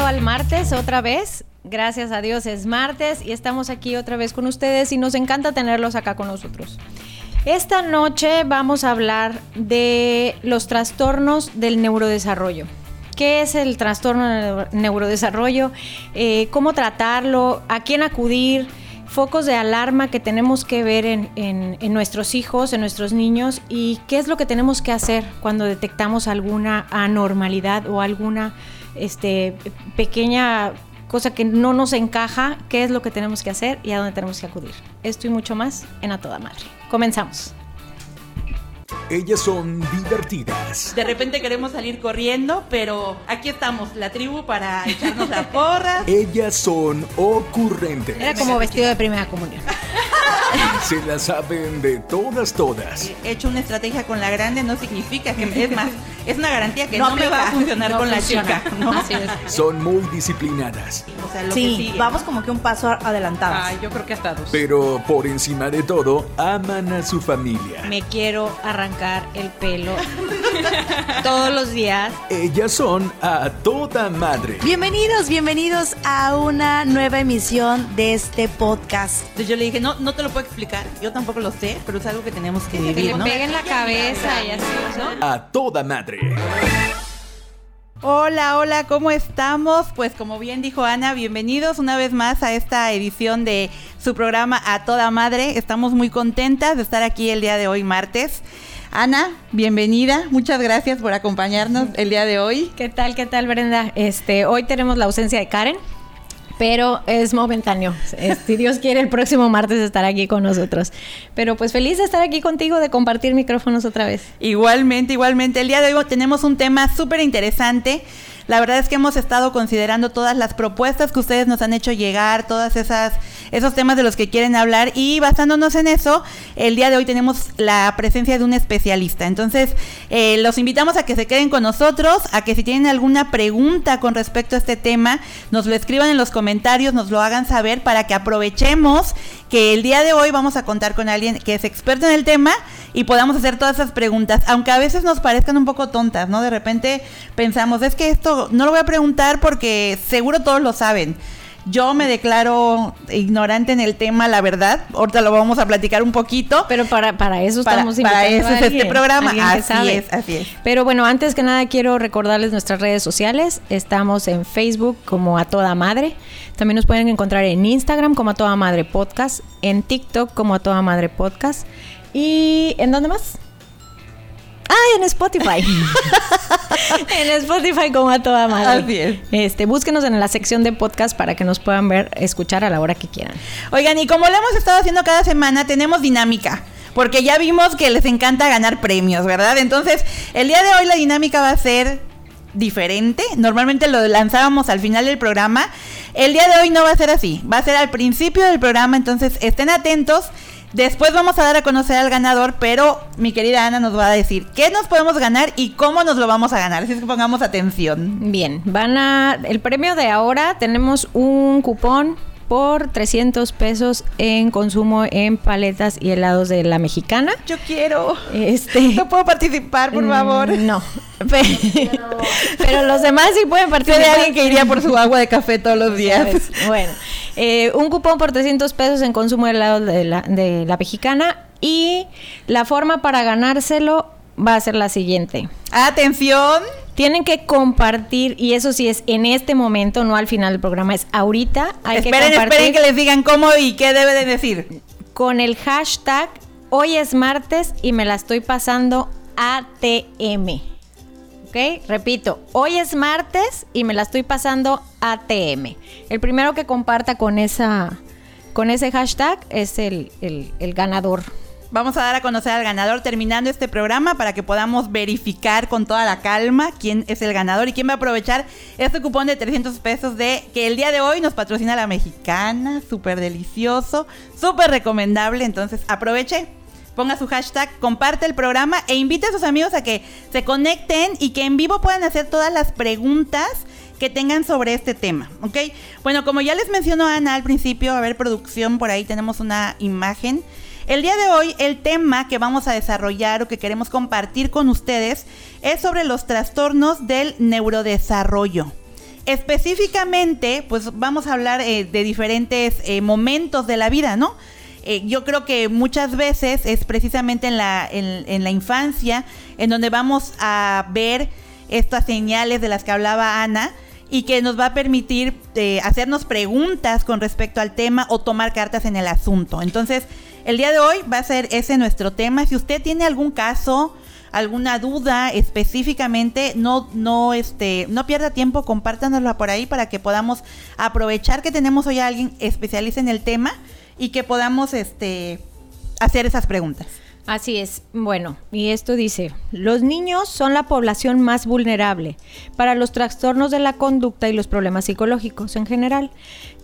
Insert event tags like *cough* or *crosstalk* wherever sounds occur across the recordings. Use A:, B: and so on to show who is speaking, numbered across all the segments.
A: al martes otra vez. Gracias a Dios es martes y estamos aquí otra vez con ustedes y nos encanta tenerlos acá con nosotros. Esta noche vamos a hablar de los trastornos del neurodesarrollo. ¿Qué es el trastorno del neurodesarrollo? Eh, ¿Cómo tratarlo? ¿A quién acudir? Focos de alarma que tenemos que ver en nuestros hijos, en nuestros niños y qué es lo que tenemos que hacer cuando detectamos alguna anormalidad o alguna este, pequeña cosa que no nos encaja, qué es lo que tenemos que hacer y a dónde tenemos que acudir. Esto y mucho más en A Toda Madre. Comenzamos.
B: Ellas son divertidas.
C: De repente queremos salir corriendo, pero aquí estamos, la tribu, para echarnos la porra. *laughs*
B: Ellas son ocurrentes.
A: Era como vestido de primera comunión. *laughs*
B: Se la saben de todas, todas.
C: He hecho una estrategia con la grande no significa que, es más, *laughs* es una garantía que no,
A: No
C: me va a funcionar
A: no
C: con
A: funciona.
C: la chica, ¿no?
A: Así es.
B: Son muy disciplinadas.
C: O sea, lo que
D: Sí, vamos como que un paso adelantados.
E: Ay, yo creo que hasta dos.
B: Pero por encima de todo, aman a su familia.
A: Me quiero arrancar el pelo *laughs* todos los días.
B: Ellas son a toda madre.
D: Bienvenidos, bienvenidos a una nueva emisión de este podcast.
C: Entonces yo le dije, no, no te lo puedo explicar, yo tampoco lo sé, pero es algo que tenemos que
A: Que
C: vivir,
A: le
C: ¿no?
A: peguen la cabeza y así, ¿no?
B: A toda madre.
C: Hola, hola, ¿cómo estamos? Pues como bien dijo Ana, bienvenidos una vez más a esta edición de su programa A Toda Madre. Estamos muy contentas de estar aquí el día de hoy, martes. Ana, bienvenida. Muchas gracias por acompañarnos el día de hoy.
A: ¿Qué tal, qué tal, Brenda? Este, hoy tenemos la ausencia de Karen, pero es momentáneo. Si Dios quiere, el próximo martes estará aquí con nosotros. Pero pues feliz de estar aquí contigo, de compartir micrófonos otra vez.
C: Igualmente, igualmente. El día de hoy tenemos un tema súper interesante. La verdad es que hemos estado considerando todas las propuestas que ustedes nos han hecho llegar, todas esas esos temas de los que quieren hablar y basándonos en eso, el día de hoy tenemos la presencia de un especialista. Entonces, eh, los invitamos a que se queden con nosotros, a que si tienen alguna pregunta con respecto a este tema, nos lo escriban en los comentarios, nos lo hagan saber para que aprovechemos que el día de hoy vamos a contar con alguien que es experto en el tema y podamos hacer todas esas preguntas, aunque a veces nos parezcan un poco tontas, ¿no? De repente pensamos, es que esto no lo voy a preguntar porque seguro todos lo saben. Yo me declaro ignorante en el tema, la verdad. Ahorita lo vamos a platicar un poquito.
A: Pero para, para eso
C: Para-
A: estamos
C: para eso
A: a
C: es este programa. Así
A: sabe.
C: es, así es.
A: Pero bueno, antes que nada quiero recordarles nuestras redes sociales. Estamos en Facebook como A Toda Madre. También nos pueden encontrar en Instagram como A Toda Madre Podcast. En TikTok como A Toda Madre Podcast. ¿Y en dónde más? Ah, en Spotify. *laughs* en Spotify como A Toda Madre.
C: Así es.
A: Este, búsquenos en la sección de podcast para que nos puedan ver, escuchar a la hora que quieran.
C: Oigan, y como lo hemos estado haciendo cada semana, tenemos dinámica. Porque ya vimos que les encanta ganar premios, ¿verdad? Entonces, el día de hoy la dinámica va a ser diferente. Normalmente lo lanzábamos al final del programa. El día de hoy no va a ser así. Va a ser al principio del programa. Entonces, estén atentos. Después vamos a dar a conocer al ganador, pero mi querida Ana nos va a decir qué nos podemos ganar y cómo nos lo vamos a ganar. Así es que pongamos atención.
A: Bien, van a. El premio de ahora tenemos un cupón por 300 pesos en consumo en paletas y helados de la mexicana.
C: Yo quiero.
A: Este. *laughs*
C: No puedo participar, por favor.
A: Mm, No. Pe- *laughs* Pero los demás sí pueden participar.
C: de alguien que iría por su agua de café todos los días.
A: Bueno, eh, un cupón por 300 pesos en consumo de helados de la, de la mexicana. Y la forma para ganárselo va a ser la siguiente.
C: Atención.
A: Tienen que compartir, y eso sí es en este momento, no al final del programa, es ahorita. Hay
C: esperen,
A: que compartir
C: esperen que les digan cómo y qué debe de decir.
A: con el hashtag hoy es martes y me la estoy pasando ATM. ¿Ok? Repito, hoy es martes y me la estoy pasando ATM. El primero que comparta con esa con ese hashtag es el, el- el ganador.
C: Vamos a dar a conocer al ganador terminando este programa para que podamos verificar con toda la calma quién es el ganador y quién va a aprovechar este cupón de 300 pesos de que el día de hoy nos patrocina la mexicana. Súper delicioso, súper recomendable. Entonces aproveche, ponga su hashtag, comparte el programa e invite a sus amigos a que se conecten y que en vivo puedan hacer todas las preguntas que tengan sobre este tema, ¿ok? Bueno, como ya les mencionó Ana al principio, a ver, producción, por ahí tenemos una imagen. El día de hoy, el tema que vamos a desarrollar o que queremos compartir con ustedes es sobre los trastornos del neurodesarrollo. Específicamente, pues vamos a hablar eh, de diferentes eh, momentos de la vida, ¿no? Eh, yo creo que muchas veces es precisamente en la, en, la infancia en donde vamos a ver estas señales de las que hablaba Ana y que nos va a permitir hacernos preguntas con respecto al tema o tomar cartas en el asunto. Entonces, el día de hoy va a ser ese nuestro tema. Si usted tiene algún caso, alguna duda específicamente, no, no, este, no pierda tiempo, compártanosla por ahí para que podamos aprovechar que tenemos hoy a alguien especialista en el tema y que podamos este, hacer esas preguntas.
A: Así es. Bueno, y esto dice, los niños son la población más vulnerable para los trastornos de la conducta y los problemas psicológicos en general,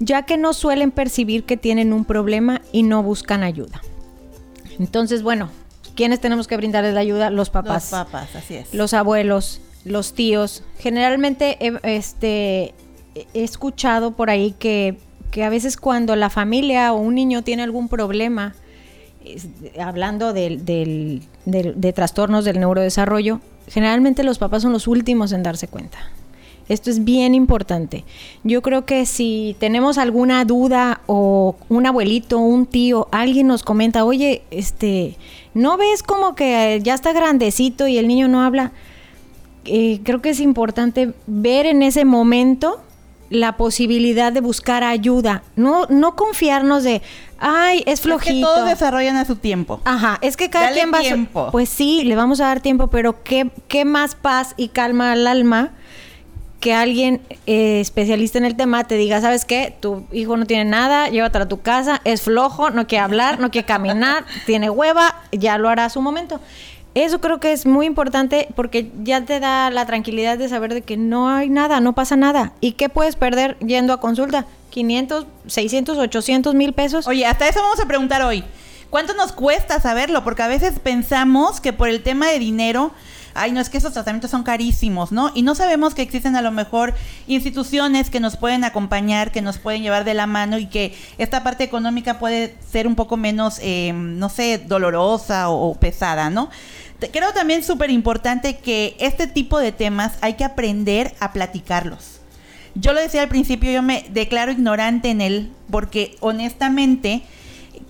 A: ya que no suelen percibir que tienen un problema y no buscan ayuda. Entonces, bueno, ¿quiénes tenemos que brindarles la ayuda? Los papás.
C: Los papás, así es.
A: Los abuelos, los tíos. Generalmente este, he escuchado por ahí que, que a veces cuando la familia o un niño tiene algún problema, hablando de trastornos del neurodesarrollo, generalmente los papás son los últimos en darse cuenta. Esto es bien importante. Yo creo que si tenemos alguna duda o un abuelito, un tío, alguien nos comenta, oye, este, ¿no ves como que ya está grandecito y el niño no habla? Eh, creo que es importante ver en ese momento la posibilidad de buscar ayuda, no, no confiarnos de, ay, es flojito. Es que
C: todos desarrollan a su tiempo.
A: Ajá, es que cada quien va
C: tiempo.
A: Pues sí, le vamos a dar tiempo, pero ¿qué, qué más paz y calma al alma que alguien eh, especialista en el tema te diga, ¿sabes qué? Tu hijo no tiene nada, llévatelo a tu casa, es flojo, no quiere hablar, no quiere caminar, *laughs* tiene hueva, ya lo hará a su momento. Eso creo que es muy importante porque ya te da la tranquilidad de saber de que no hay nada, no pasa nada. ¿Y qué puedes perder yendo a consulta? 500, 600, 800 mil pesos.
C: Oye, hasta eso vamos a preguntar hoy. ¿Cuánto nos cuesta saberlo? Porque a veces pensamos que por el tema de dinero, ay, no es que esos tratamientos son carísimos, ¿no? Y no sabemos que existen a lo mejor instituciones que nos pueden acompañar, que nos pueden llevar de la mano y que esta parte económica puede ser un poco menos, eh, no sé, dolorosa o pesada, ¿no? Creo también súper importante que este tipo de temas hay que aprender a platicarlos. Yo lo decía al principio, yo me declaro ignorante en él porque honestamente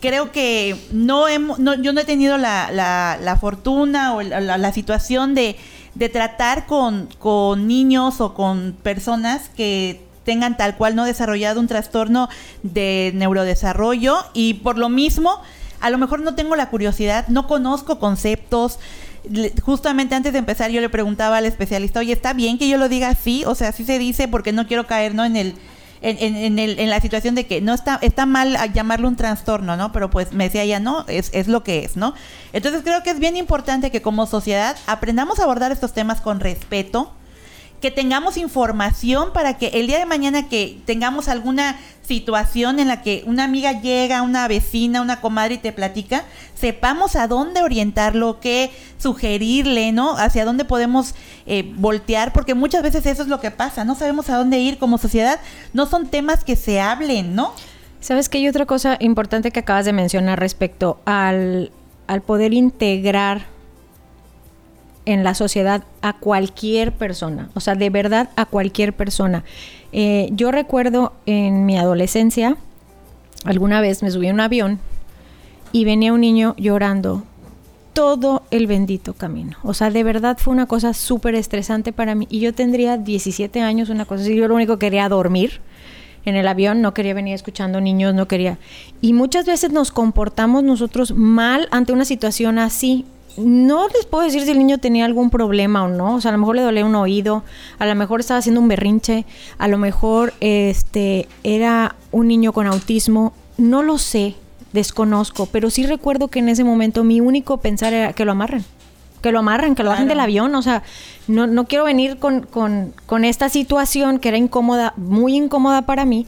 C: creo que no, hemos, yo no he tenido la, fortuna o la, situación de, tratar con niños o con personas que tengan tal cual no desarrollado un trastorno de neurodesarrollo y por lo mismo a lo mejor no tengo la curiosidad, no conozco conceptos. Justamente antes de empezar yo le preguntaba al especialista, oye, ¿está bien que yo lo diga así? O sea, así se dice porque no quiero caer ¿no? en el... En, en, el, en la situación de que no está, está mal llamarlo un trastorno, ¿no? Pero pues me decía ya, no, es, es lo que es, ¿no? Entonces creo que es bien importante que como sociedad aprendamos a abordar estos temas con respeto, que tengamos información para que el día de mañana que tengamos alguna situación en la que una amiga llega, una vecina, una comadre y te platica, sepamos a dónde orientarlo, qué sugerirle, ¿no? Hacia dónde podemos eh, voltear, porque muchas veces eso es lo que pasa, no sabemos a dónde ir como sociedad, no son temas que se hablen, ¿no?
A: Sabes que hay otra cosa importante que acabas de mencionar respecto al, al poder integrar en la sociedad a cualquier persona, o sea, de verdad a cualquier persona. Eh, yo recuerdo en mi adolescencia, alguna vez me subí a un avión y venía un niño llorando todo el bendito camino. O sea, de verdad fue una cosa súper estresante para mí. Y yo tendría 17 años, una cosa así. Yo lo único que quería dormir en el avión, no quería venir escuchando niños, no quería. Y muchas veces nos comportamos nosotros mal ante una situación así no les puedo decir si el niño tenía algún problema o no. O sea, a lo mejor le dolía un oído, a lo mejor estaba haciendo un berrinche, a lo mejor este era un niño con autismo. No lo sé, desconozco, pero sí recuerdo que en ese momento mi único pensar era que lo amarren. Que lo amarren, que lo bajen del avión. O sea, no, no quiero venir con, con, con esta situación que era incómoda, muy incómoda para mí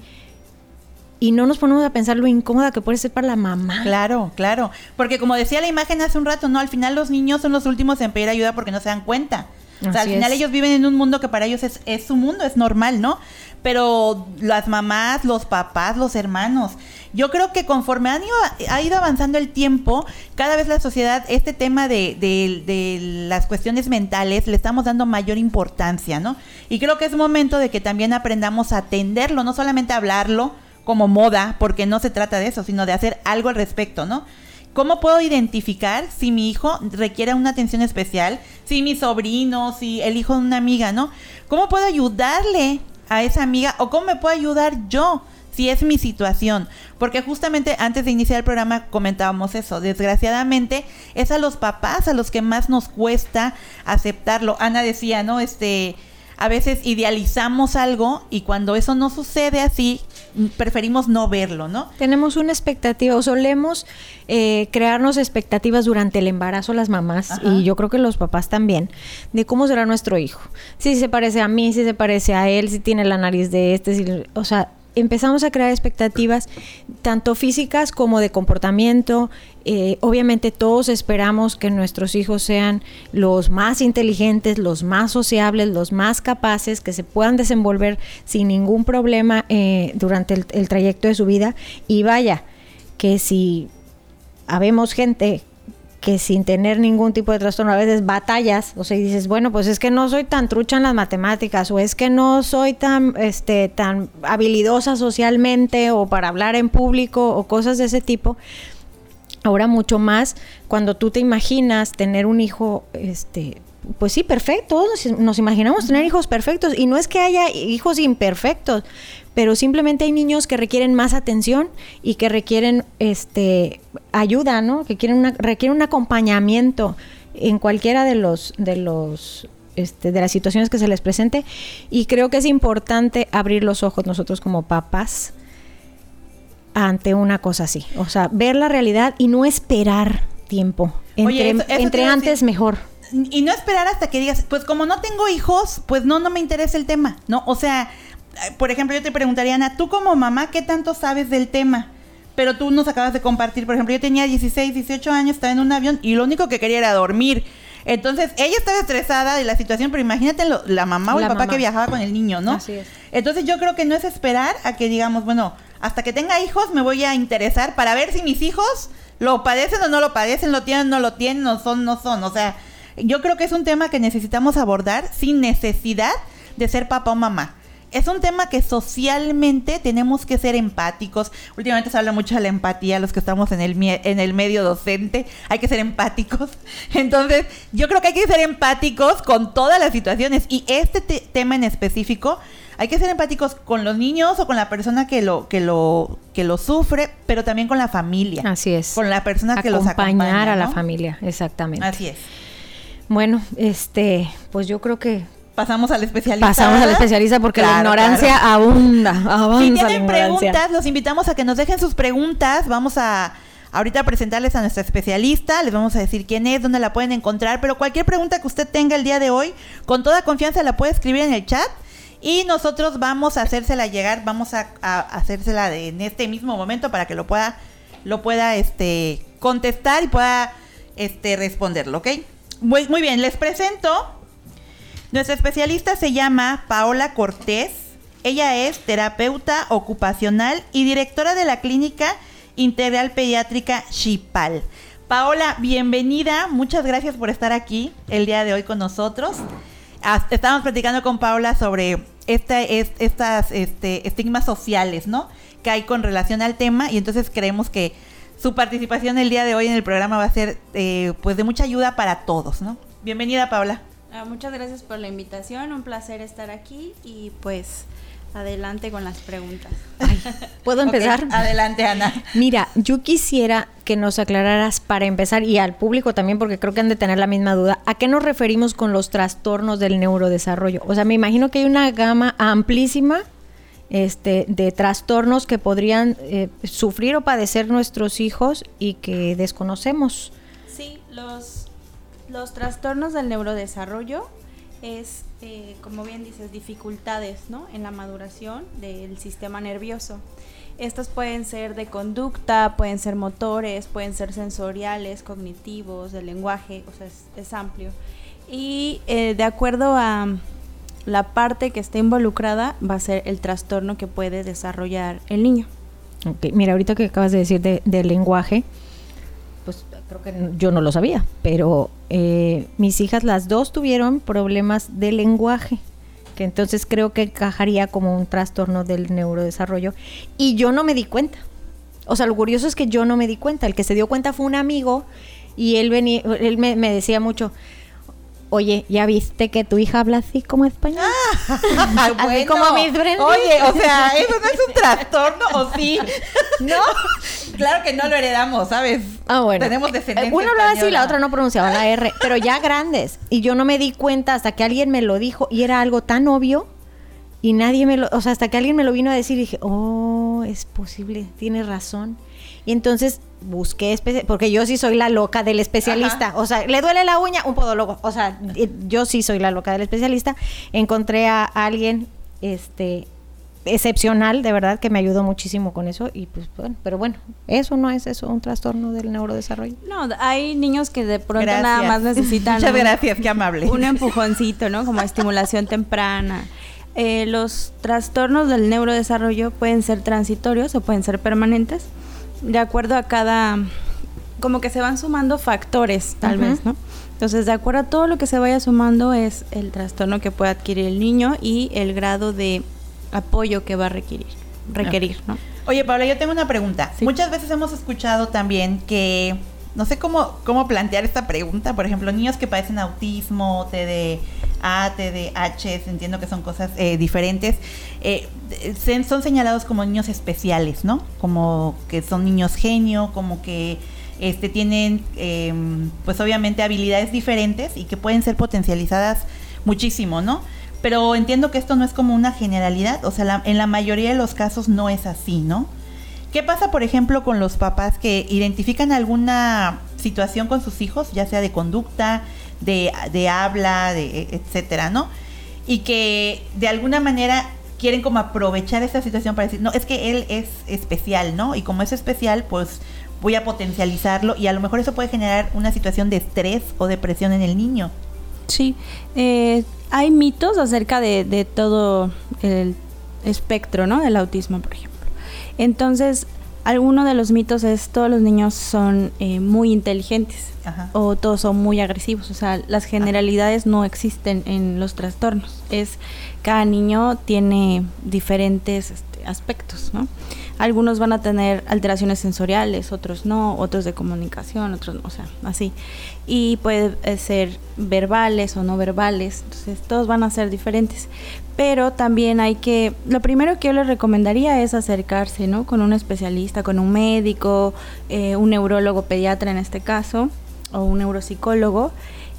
A: y no nos ponemos a pensar lo incómoda que puede ser para la mamá.
C: Claro, claro. Porque como decía la imagen hace un rato, no, al final los niños son los últimos en pedir ayuda porque no se dan cuenta. o sea, al final
A: es.
C: ellos viven en un mundo que para ellos es, es su mundo, es normal, ¿no? Pero las mamás, los papás, los hermanos, yo creo que conforme han ido, ha ido avanzando el tiempo, cada vez la sociedad, este tema de, de- de las cuestiones mentales, le estamos dando mayor importancia, ¿no? Y creo que es momento de que también aprendamos a atenderlo, no solamente a hablarlo como moda, porque no se trata de eso, sino de hacer algo al respecto, ¿no? ¿Cómo puedo identificar si mi hijo requiere una atención especial? Si mi sobrino, si el hijo de una amiga, ¿no? ¿Cómo puedo ayudarle a esa amiga o cómo me puedo ayudar yo si es mi situación? Porque justamente antes de iniciar el programa comentábamos eso. Desgraciadamente es a los papás a los que más nos cuesta aceptarlo. Ana decía, ¿no? Este, a veces idealizamos algo y cuando eso no sucede así, mm, preferimos no verlo, ¿no?
A: Tenemos una expectativa o solemos eh, crearnos expectativas durante el embarazo las mamás
C: Ajá.
A: y yo creo que los papás también de cómo será nuestro hijo. Si se parece a mí, si se parece a él, si tiene la nariz de este, si- o sea, empezamos a crear expectativas tanto físicas como de comportamiento. Eh, obviamente todos esperamos que nuestros hijos sean los más inteligentes, los más sociables, los más capaces, que se puedan desenvolver sin ningún problema eh, durante el, el trayecto de su vida. Y vaya, que si habemos gente que sin tener ningún tipo de trastorno a veces batallas, o sea, y dices, bueno, pues es que no soy tan trucha en las matemáticas o es que no soy tan este tan habilidosa socialmente o para hablar en público o cosas de ese tipo. Ahora mucho más cuando tú te imaginas tener un hijo este pues sí, perfecto, todos nos, nos imaginamos tener hijos perfectos y no es que haya hijos imperfectos, pero simplemente hay niños que requieren más atención y que requieren este ayuda, ¿no? Que quieren una, requieren un acompañamiento en cualquiera de los de los este, de las situaciones que se les presente y creo que es importante abrir los ojos nosotros como papás ante una cosa así, o sea, ver la realidad y no esperar tiempo. Entre,
C: Oye, eso- eso te
A: entre antes
C: decir.
A: mejor.
C: Y no esperar hasta que digas, pues como no tengo hijos, pues no, no me interesa el tema, ¿no? O sea, eh, por ejemplo, yo te preguntaría, Ana, tú como mamá, ¿qué tanto sabes del tema? Pero tú nos acabas de compartir, por ejemplo, yo tenía 16, 18 años, estaba en un avión y lo único que quería era dormir. Entonces, ella estaba estresada de la situación, pero imagínate lo- la mamá o el papá
A: mamá.
C: que viajaba con el niño, ¿no?
A: Así es.
C: Entonces, yo creo que no es esperar a que digamos, bueno, hasta que tenga hijos me voy a interesar para ver si mis hijos lo padecen o no lo padecen, lo tienen o no lo tienen, no son, no son. O sea, yo creo que es un tema que necesitamos abordar sin necesidad de ser papá o mamá. Es un tema que socialmente tenemos que ser empáticos. Últimamente se habla mucho de la empatía, los que estamos en el, en el medio docente, hay que ser empáticos. *laughs* Entonces, yo creo que hay que ser empáticos con todas las situaciones. Y este te- tema en específico, hay que ser empáticos con los niños o con la persona que lo, que lo, que lo sufre, pero también con la familia.
A: Así es.
C: Con la persona que los
A: Acompañar
C: acompaña.
A: a la familia, exactamente.
C: Así es.
A: Bueno, este, pues yo creo que
C: Pasamos al especialista.
A: pasamos al especialista porque la ignorancia
C: claro.
A: abunda, avanza
C: Si tienen preguntas, los invitamos a que nos dejen sus preguntas. Vamos a ahorita a presentarles a nuestra especialista. Les vamos a decir quién es, dónde la pueden encontrar. Pero cualquier pregunta que usted tenga el día de hoy, con toda confianza la puede escribir en el chat. Y nosotros vamos a hacérsela llegar, vamos a, a hacérsela de- en este mismo momento para que lo pueda, lo pueda este, contestar y pueda este, responderlo, ¿ok? Muy, bien, les presento nuestra especialista se llama Paola Cortés. Ella es terapeuta ocupacional y directora de la Clínica Integral Pediátrica Chipal. Paola, bienvenida. Muchas gracias por estar aquí el día de hoy con nosotros. Estábamos platicando con Paola sobre esta, es- estas este, estigmas sociales, ¿no? Que hay con relación al tema y entonces creemos que su participación el día de hoy en el programa va a ser eh, pues de mucha ayuda para todos, ¿no? Bienvenida, Paola.
E: Ah, muchas gracias por la invitación, un placer estar aquí y pues adelante con las preguntas.
A: ¿Puedo *laughs* empezar?
C: Adelante, Ana.
A: Mira, yo quisiera que nos aclararas para empezar y al público también, porque creo que han de tener la misma duda, ¿a qué nos referimos con los trastornos del neurodesarrollo? O sea, me imagino que hay una gama amplísima este, de trastornos que podrían eh, sufrir o padecer nuestros hijos y que desconocemos.
E: Sí, los, los trastornos del neurodesarrollo es, eh, como bien dices, dificultades ¿no? en la maduración del sistema nervioso. Estas pueden ser de conducta, pueden ser motores, pueden ser sensoriales, cognitivos, de lenguaje, o sea, es, es amplio. Y eh, de acuerdo a la parte que esté involucrada, va a ser el trastorno que puede desarrollar el niño.
A: Ok, mira, ahorita que acabas de decir de, del lenguaje, pues creo que yo no lo sabía, pero eh, mis hijas las dos tuvieron problemas de lenguaje, que entonces creo que encajaría como un trastorno del neurodesarrollo y yo no me di cuenta. O sea, lo curioso es que yo no me di cuenta, el que se dio cuenta fue un amigo y él venía, él me, me decía mucho, Oye, ¿ya viste que tu hija habla así como español?
C: Ay, *laughs*
A: Así
C: bueno.
A: como mis Brenda.
C: Oye, o sea, eso no es un trastorno, ¿o sí? *laughs* No, claro que no lo heredamos, ¿sabes?
A: Ah, bueno.
C: Tenemos descendencia
A: Uno hablaba así, la
C: española.
A: otra no pronunciaba la R, pero ya *laughs* grandes. Y yo no me di cuenta hasta que alguien me lo dijo y era algo tan obvio y nadie me lo, o sea, hasta que alguien me lo vino a decir y dije, oh, es posible, tiene razón. Y entonces busqué, porque yo sí soy la loca del especialista. O sea, le duele la uña, un podólogo. O sea, eh, yo sí soy la loca del especialista. Encontré a alguien, este, excepcional, de verdad, que me ayudó muchísimo con eso. Y pues, bueno, pero bueno, eso no es eso, un trastorno del neurodesarrollo.
E: No, hay niños que de pronto
C: Gracias.
E: nada más necesitan
C: Muchas gracias, qué amable.
E: un empujoncito, ¿no? Como estimulación temprana. Eh, los trastornos del neurodesarrollo pueden ser transitorios o pueden ser permanentes, de acuerdo a cada, como que se van sumando factores, tal vez, ¿no? Entonces, de acuerdo a todo lo que se vaya sumando es el trastorno que puede adquirir el niño y el grado de apoyo que va a requerir, requerir, ¿no?
C: Oye, Paula, yo tengo una pregunta.
E: Sí.
C: Muchas veces hemos escuchado también que, no sé cómo, cómo plantear esta pregunta, por ejemplo, niños que padecen autismo, TDA, TDAH, entiendo que son cosas eh, diferentes, eh, son señalados como niños especiales, ¿no? Como que son niños genio, como que este, tienen, eh, pues obviamente, habilidades diferentes y que pueden ser potencializadas muchísimo, ¿no? Pero entiendo que esto no es como una generalidad, o sea, la- en la mayoría de los casos no es así, ¿no? ¿Qué pasa, por ejemplo, con los papás que identifican alguna situación con sus hijos, ya sea de conducta, de, de habla, de etcétera, ¿no? Y que de alguna manera quieren como aprovechar esta situación para decir, no, es que él es especial, ¿no? Y como es especial, pues voy a potencializarlo y a lo mejor eso puede generar una situación de estrés o depresión en el niño.
E: Sí, eh, hay mitos acerca de, de todo el espectro, ¿no? Del autismo, por ejemplo. Entonces, alguno de los mitos es todos los niños son eh, muy inteligentes
C: Ajá.
E: o todos son muy agresivos. O sea, las generalidades no existen en los trastornos. Es cada niño tiene diferentes este, aspectos, ¿no? Algunos van a tener alteraciones sensoriales, otros no, otros de comunicación, otros no, o sea, así. Y puede eh, ser verbales o no verbales, entonces todos van a ser diferentes. Pero también hay que, lo primero que yo les recomendaría es acercarse, ¿no? Con un especialista, con un médico, eh, un neurólogo pediatra en este caso, o un neuropsicólogo,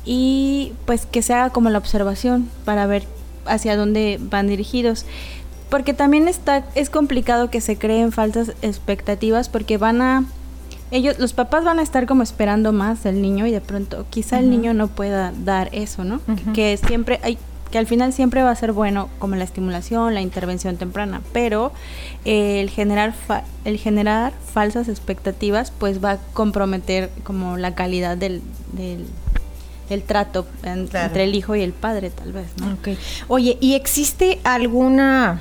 E: y pues que se haga como la observación para ver hacia dónde van dirigidos. Porque también está, es complicado que se creen falsas expectativas porque van a, ellos, los papás van a estar como esperando más del niño y de pronto quizá el niño no pueda dar eso, ¿no? Que- siempre hay, que al final siempre va a ser bueno como la estimulación, la intervención temprana, pero eh, el generar fa- el generar falsas expectativas pues va a comprometer como la calidad del, del, del trato en-
C: Claro.
E: entre el hijo y el padre tal vez, ¿no?
A: Ok. Oye, ¿y existe alguna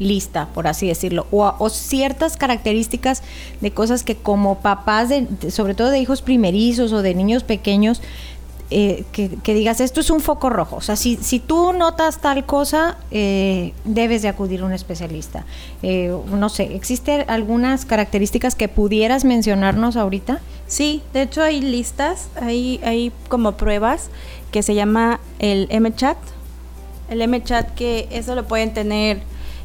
A: lista, por así decirlo, o, ciertas características de cosas que como papás, de, sobre todo de hijos primerizos o de niños pequeños, eh, que, que digas, esto es un foco rojo. O sea, si, si tú notas tal cosa, eh, debes de acudir a un especialista. Eh, no sé, ¿existen algunas características que pudieras mencionarnos ahorita?
E: Sí, de hecho hay listas, hay, hay como pruebas que se llama el MChat. El MChat que eso lo pueden tener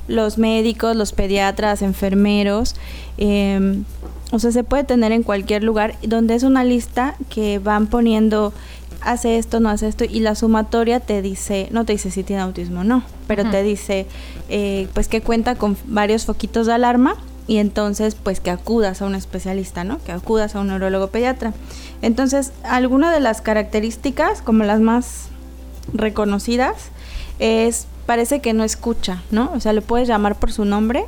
E: los médicos, los pediatras, enfermeros. eh, o sea, se puede tener en cualquier lugar donde es una lista que van poniendo hace esto, no hace esto y la sumatoria te dice, no te dice si tiene autismo o no, pero te dice eh, pues que cuenta con varios foquitos de alarma y entonces pues que acudas a un especialista, ¿no? Que acudas a un neurólogo pediatra. Entonces, algunas de las características, como las más reconocidas, es parece que no escucha, ¿no? O sea, le puedes llamar por su nombre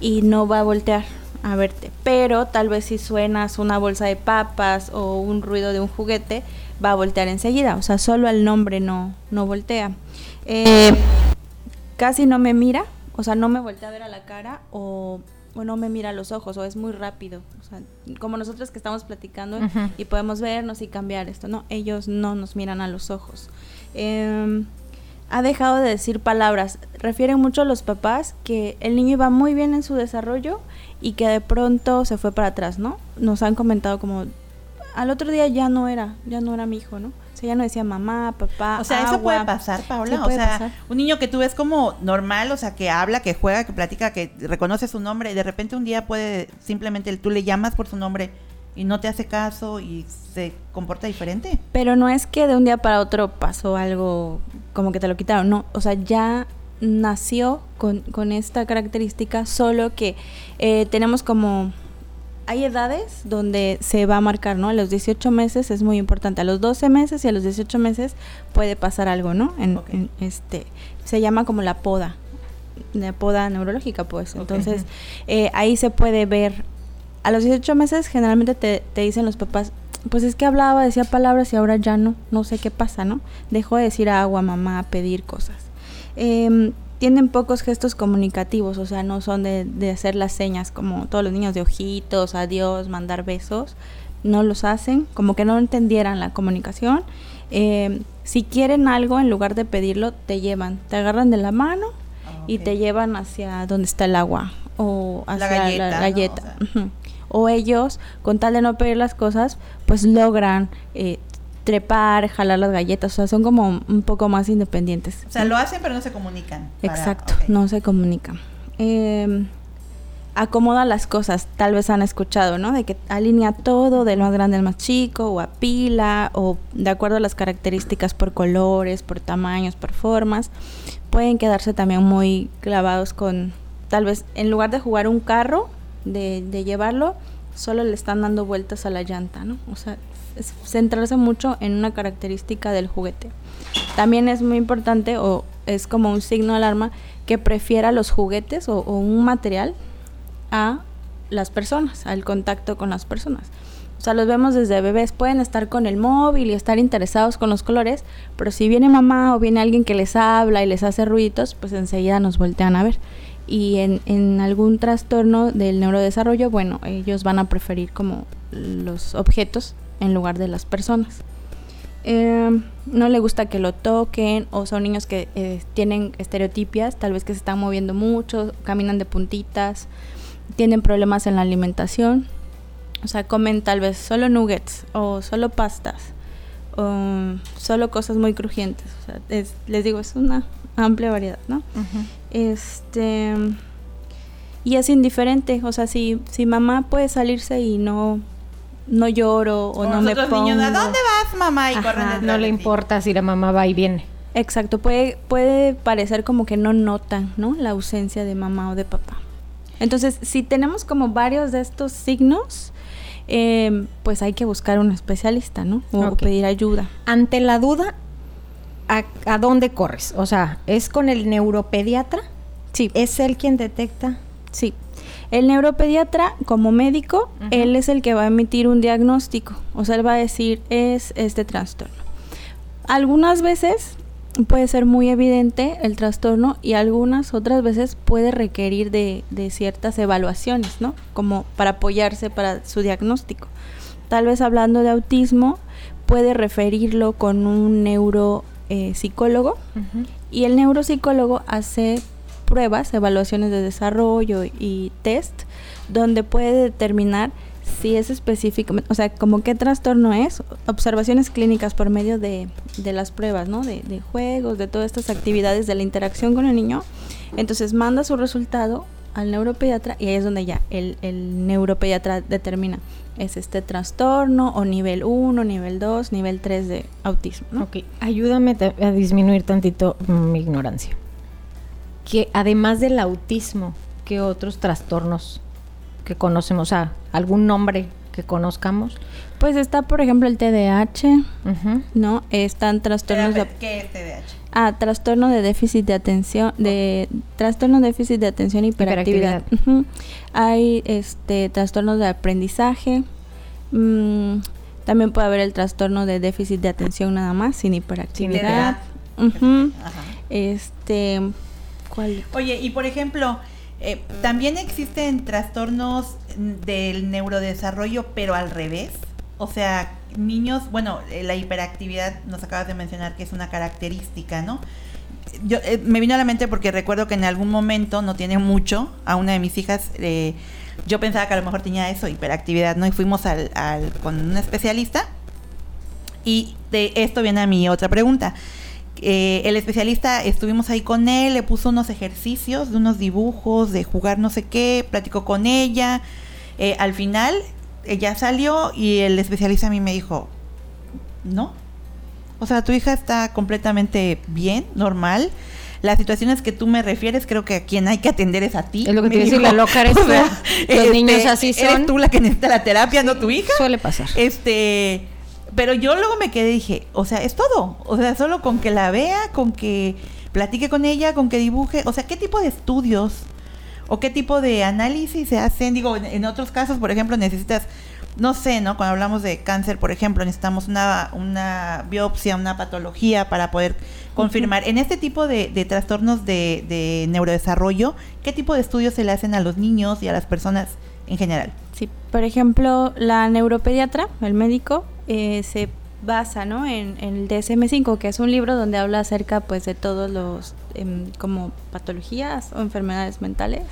E: y no va a voltear. a verte. Pero tal vez si suenas una bolsa de papas o un ruido de un juguete, va a voltear enseguida. O sea, solo el nombre no, no voltea. Eh, casi no me mira, o sea, no me voltea a ver a la cara o, o no me mira a los ojos o es muy rápido. O sea, como nosotros que estamos platicando y podemos vernos y cambiar esto, ¿no? Ellos no nos miran a los ojos. Em, ha dejado de decir palabras. Refieren mucho a los papás que el niño iba muy bien en su desarrollo y que de pronto se fue para atrás, ¿no? Nos han comentado como al otro día ya no era, ya no era mi hijo, ¿no? O sea, ya no decía mamá, papá.
C: O sea, eso puede pasar, Paula.
E: Sí,
C: o sea,
E: pasar.
C: un niño que tú ves como normal, o sea, que habla, que juega, que platica, que reconoce su nombre, y de repente un día puede simplemente tú le llamas por su nombre y no te hace caso y se comporta diferente.
E: Pero no es que de un día para otro pasó algo como que te lo quitaron, no. O sea, ya nació con, con esta característica, solo que eh, tenemos como... Hay edades donde se va a marcar, ¿no? A los 18 meses es muy importante. A los 12 meses y a los 18 meses puede pasar algo, ¿no? En, este, se llama como la poda, la poda neurológica, pues. Entonces, eh, ahí se puede ver. A los 18 meses generalmente te, te dicen los papás, pues es que hablaba, decía palabras y ahora ya no, no sé qué pasa, ¿no? Dejó de decir agua, mamá, pedir cosas. Em, tienen pocos gestos comunicativos, o sea, no son de, de hacer las señas como todos los niños de ojitos, adiós, mandar besos, no los hacen, como que no entendieran la comunicación. Em, si quieren algo, en lugar de pedirlo, te llevan, te agarran de la mano y
C: Ok.
E: te llevan hacia donde está el agua o hacia la
C: galleta,
E: galleta.
C: ¿no?
E: galleta.
C: O sea.
E: O ellos, con tal de no pedir las cosas, pues logran eh, trepar, jalar las galletas, o sea, son como un poco más independientes.
C: O sea, lo hacen pero no se comunican. para-
E: Exacto, no se comunican. Eh, acomoda las cosas, tal vez han escuchado, ¿no? De que alinea todo, del más grande al más chico, o apila, o de acuerdo a las características por colores, por tamaños, por formas. Pueden quedarse también muy clavados con, tal vez, en lugar de jugar un carro, de, llevarlo, solo le están dando vueltas a la llanta, ¿no? O sea, es centrarse mucho en una característica del juguete. También es muy importante o es como un signo de alarma que prefiera los juguetes o, o un material a las personas, al contacto con las personas. O sea, los vemos desde bebés, pueden estar con el móvil y estar interesados con los colores, pero si viene mamá o viene alguien que les habla y les hace ruiditos, pues enseguida nos voltean a ver. Y en, en algún trastorno del neurodesarrollo, bueno, ellos van a preferir como los objetos en lugar de las personas. Eh, no le gusta que lo toquen o son niños que eh, tienen estereotipias, tal vez que se están moviendo mucho, caminan de puntitas, tienen problemas en la alimentación, o sea, comen tal vez solo nuggets o solo pastas o solo cosas muy crujientes. Les digo, es una amplia variedad, ¿no?
A: Ujú.
E: Este y es indiferente, o sea, si si mamá puede salirse y no no lloro o no me pongo
C: niños, ¿a dónde vas, mamá? Y
E: Ajá,
C: corren detrás
A: No le importa si la mamá va y viene.
E: Exacto, puede, puede parecer como que no notan, ¿no? La ausencia de mamá o de papá. Entonces, si tenemos como varios de estos signos, eh, pues hay que buscar un especialista, ¿no? O pedir ayuda.
A: Ante la duda, ¿a, a dónde corres? O sea, ¿es con el neuropediatra?
E: Sí,
A: ¿Es él quien detecta?
E: sí. El neuropediatra, como médico, él es el que va a emitir un diagnóstico. O sea, él va a decir, es este trastorno. Algunas veces puede ser muy evidente el trastorno y algunas otras veces puede requerir de, de ciertas evaluaciones, ¿no? Como para apoyarse para su diagnóstico. Tal vez hablando de autismo, puede referirlo con un neuropsicólogo y el neuropsicólogo hace pruebas, evaluaciones de desarrollo y test, donde puede determinar si es específico, o sea, como qué trastorno es, observaciones clínicas por medio de, de las pruebas, ¿no? De, de juegos, de todas estas actividades, de la interacción con el niño. Entonces manda su resultado al neuropediatra y ahí es donde ya el, el neuropediatra determina, es este trastorno o nivel 1, nivel 2, nivel 3 de autismo, ¿no?
A: Ok, ayúdame a disminuir tantito mi ignorancia. Que además del autismo, ¿qué otros trastornos que conocemos? O sea, algún nombre que conozcamos.
E: Pues está, por ejemplo, el TDAH,
A: Ujú.
E: ¿no? Están trastornos de...
C: ¿Qué es TDAH?
E: Ah, trastorno de déficit de atención, de trastorno de déficit de atención y hiperactividad. Hay este trastornos de aprendizaje. mm, también puede haber el trastorno de déficit de atención nada más, sin hiperactividad. Este, ¿cuál?
C: Oye, y por ejemplo, eh, también existen trastornos del neurodesarrollo, pero al revés. O sea, niños, bueno, eh, la hiperactividad nos acabas de mencionar que es una característica, ¿no? Yo, eh, me vino a la mente porque recuerdo que en algún momento, no tiene mucho, a una de mis hijas, eh, yo pensaba que a lo mejor tenía eso, hiperactividad, ¿no? Y fuimos al, al- con un especialista. Y de esto viene a mi otra pregunta. Eh, el especialista, estuvimos ahí con él, le puso unos ejercicios de unos dibujos, de jugar no sé qué, platicó con ella. Eh, al final, ella salió y el especialista a mí me dijo, no. O sea, tu hija está completamente bien, normal. Las situaciones que tú me refieres, creo que a quien hay que atender es a ti.
A: Es lo que te decir, la loca eres *laughs*
C: O
A: tú.
C: sea,
A: Los niños así
C: Eres
A: son.
C: tú la que necesita la terapia, no tu hija.
A: Suele pasar.
C: Este, pero yo luego me quedé y dije, o sea, es todo. O sea, solo con que la vea, con que platique con ella, con que dibuje. O sea, ¿qué tipo de estudios o qué tipo de análisis se hacen? Digo, en, otros casos, por ejemplo, necesitas, no sé, ¿no? Cuando hablamos de cáncer, por ejemplo, necesitamos una, una biopsia, una patología para poder confirmar. En este tipo de, de trastornos de, de neurodesarrollo, ¿qué tipo de estudios se le hacen a los niños y a las personas en general?
E: Sí, por ejemplo, la neuropediatra, el médico, eh, se basa ¿no? en, en el DSM-5, que es un libro donde habla acerca pues, de todos los em, como patologías o enfermedades mentales.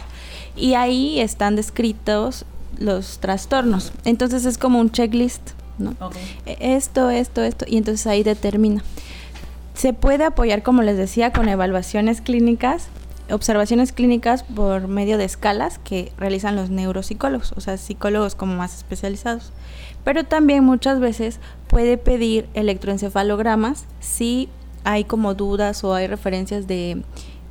E: Y ahí están descritos los trastornos. Entonces es como un checklist, ¿no? E- Esto, esto, esto, y entonces ahí determina. Se puede apoyar, como les decía, con evaluaciones clínicas, observaciones clínicas por medio de escalas que realizan los neuropsicólogos, o sea, psicólogos como más especializados. Pero también muchas veces puede pedir electroencefalogramas si hay como dudas o hay referencias de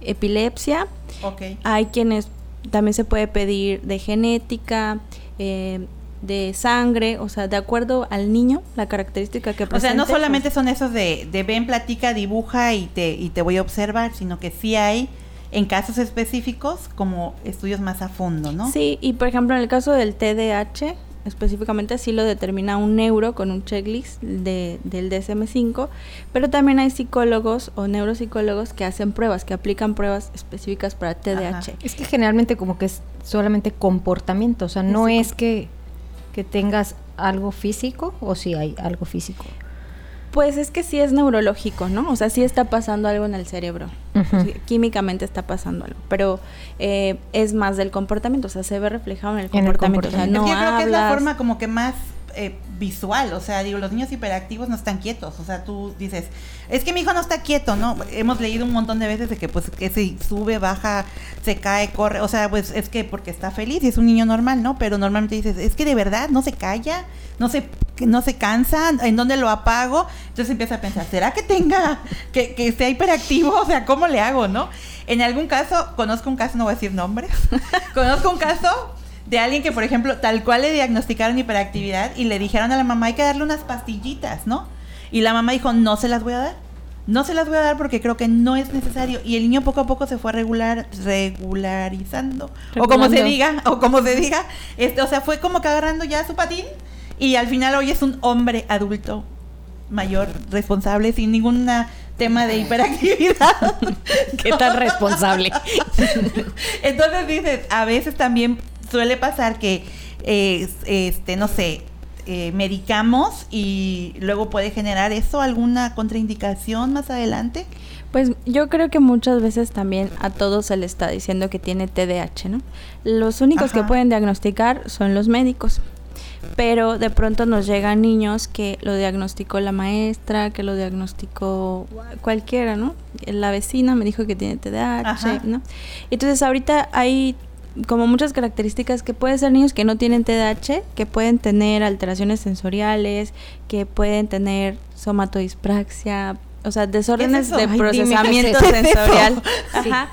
E: epilepsia.
C: Ok.
E: Hay quienes también se puede pedir de genética, eh, de sangre, o sea, de acuerdo al niño, la característica que
C: O sea, no
E: pues,
C: solamente son esos de, de ven, platica, dibuja y te, y te voy a observar, sino que sí hay en casos específicos como estudios más a fondo, ¿no?
E: Sí, y por ejemplo en el caso del TDAH, específicamente sí lo determina un neuro con un checklist de, del DSM-5, pero también hay psicólogos o neuropsicólogos que hacen pruebas, que aplican pruebas específicas para TDAH.
C: Ajá.
A: Es que generalmente como que es solamente comportamiento, o sea, no
E: Sí,
A: es que, que tengas algo físico o si hay algo físico.
E: Pues es que sí es neurológico, ¿no? O sea, sí está pasando algo en el cerebro. Químicamente está pasando algo. Pero eh, es más del comportamiento, o sea, se ve reflejado en el
A: En el
E: comportamiento. O sea,
A: comportamiento.
E: no
C: es que yo creo que es la
E: hablas.
C: forma como que más eh, visual, o sea, digo, los niños hiperactivos no están quietos, o sea, tú dices, es que mi hijo no está quieto, ¿no? Hemos leído un montón de veces de que pues que se sube, baja, se cae, corre, o sea, pues es que porque está feliz y es un niño normal, ¿no? Pero normalmente dices, es que de verdad no se calla, no se que no se cansa, ¿en dónde lo apago? Entonces empieza a pensar, ¿será que tenga, que, que sea hiperactivo? O sea, ¿cómo le hago, no? En algún caso, conozco un caso, no voy a decir nombres, *laughs* conozco un caso de alguien que, por ejemplo, tal cual le diagnosticaron hiperactividad y le dijeron a la mamá hay que darle unas pastillitas, ¿no? Y la mamá dijo, no se las voy a dar. No se las voy a dar porque creo que no es necesario. Y el niño poco a poco se fue regular, regularizando. O como se diga, o como se diga. Este, o sea, fue como que agarrando ya su patín. Y al final hoy es un hombre adulto, mayor, responsable, sin ningún tema de hiperactividad. *laughs*
A: ¿Qué tan responsable? *laughs*
C: Entonces dices, a veces también suele pasar que, eh, este, no sé, eh, medicamos y luego puede generar eso alguna contraindicación más adelante.
E: Pues yo creo que muchas veces también a todos se le está diciendo que tiene TDAH, ¿no? Los únicos que pueden diagnosticar son los médicos. Pero de pronto nos llegan niños que lo diagnosticó la maestra, que lo diagnosticó cualquiera, ¿no? La vecina me dijo que tiene TDAH,
C: Ajá.
E: ¿no? Entonces ahorita hay como muchas características que pueden ser niños que no tienen TDAH, que pueden tener alteraciones sensoriales, que pueden tener somatodispraxia, o sea, desórdenes de
C: Ay, dime,
E: procesamiento
C: ¿qué es eso?
E: sensorial. *laughs*
A: Sí.
E: Ajá.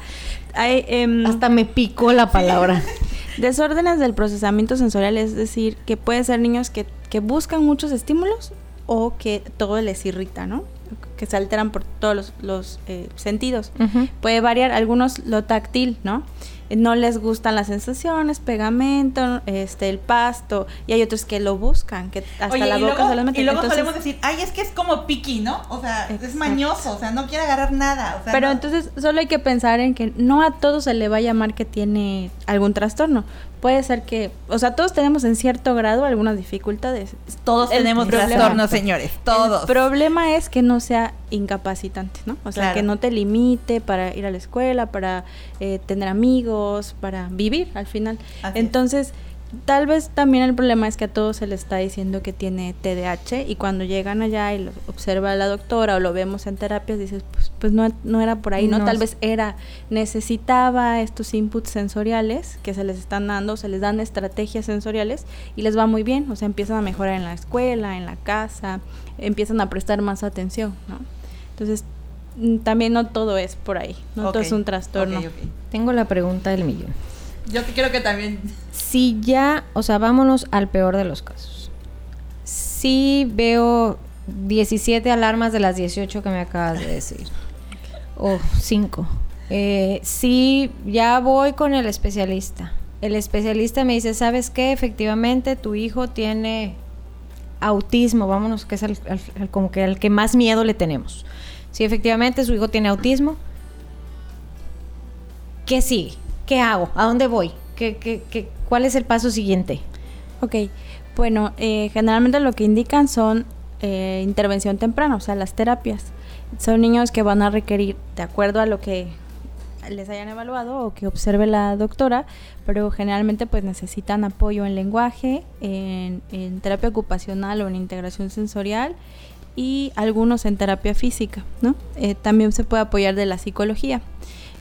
E: Hay, em,
A: Hasta me picó la palabra. *laughs*
E: Desórdenes del procesamiento sensorial, es decir, que puede ser niños que, que buscan muchos estímulos o que todo les irrita, ¿no? que se alteran por todos los, los, eh, sentidos. Puede variar, algunos lo táctil, ¿no? No les gustan las sensaciones, pegamento, este, el pasto, y hay otros que lo buscan, que hasta
C: Oye,
E: la boca
C: luego,
E: se los meten.
C: y luego
E: Entonces-
C: solemos decir, ay, es que es como piqui, ¿no? O sea, es mañoso, o sea, no quiere agarrar nada. O sea,
E: Pero
C: no-
E: entonces solo hay que pensar en que no a todos se le va a llamar que tiene algún trastorno. Puede ser que, o sea, todos tenemos en cierto grado algunas dificultades.
C: todos
E: El
C: tenemos trastornos, señores, todos.
E: El problema es que no sea incapacitante, ¿no? O sea,
C: Claro.
E: que no te limite para ir a la escuela, para eh, tener amigos, para vivir al final.
C: Así es.
E: Tal vez también el problema es que a todos se le está diciendo que tiene TDAH y cuando llegan allá y lo observa la doctora o lo vemos en terapias, dices, pues, pues no, no era por ahí, ¿no?
A: No.
E: Tal vez era, necesitaba estos inputs sensoriales que se les están dando, se les dan estrategias sensoriales y les va muy bien, o sea, empiezan a mejorar en la escuela, en la casa, empiezan a prestar más atención, ¿no? Entonces, mm, también no todo es por ahí, no todo es un trastorno.
C: ok, ok.
A: Tengo la pregunta del millón.
C: Yo creo que también.
A: Si ya, o sea, vámonos al peor de los casos. Si veo 17 alarmas de las 18 que me acabas de decir. *laughs* O 5. Eh, si ya voy con el especialista. El especialista me dice, ¿sabes qué? Efectivamente, tu hijo tiene autismo. Vámonos, que es el- como que el que más miedo le tenemos. Si efectivamente su hijo tiene autismo, ¿qué sigue? ¿Qué hago? ¿A dónde voy? ¿Qué, qué, qué, ¿Cuál es el paso siguiente?
E: Ok, bueno, eh, generalmente lo que indican son eh, intervención temprana, o sea, las terapias. Son niños que van a requerir, de acuerdo a lo que les hayan evaluado o que observe la doctora, pero generalmente pues necesitan apoyo en lenguaje, en, terapia ocupacional o en integración sensorial y algunos en terapia física, ¿no? Eh, también se puede apoyar de la psicología.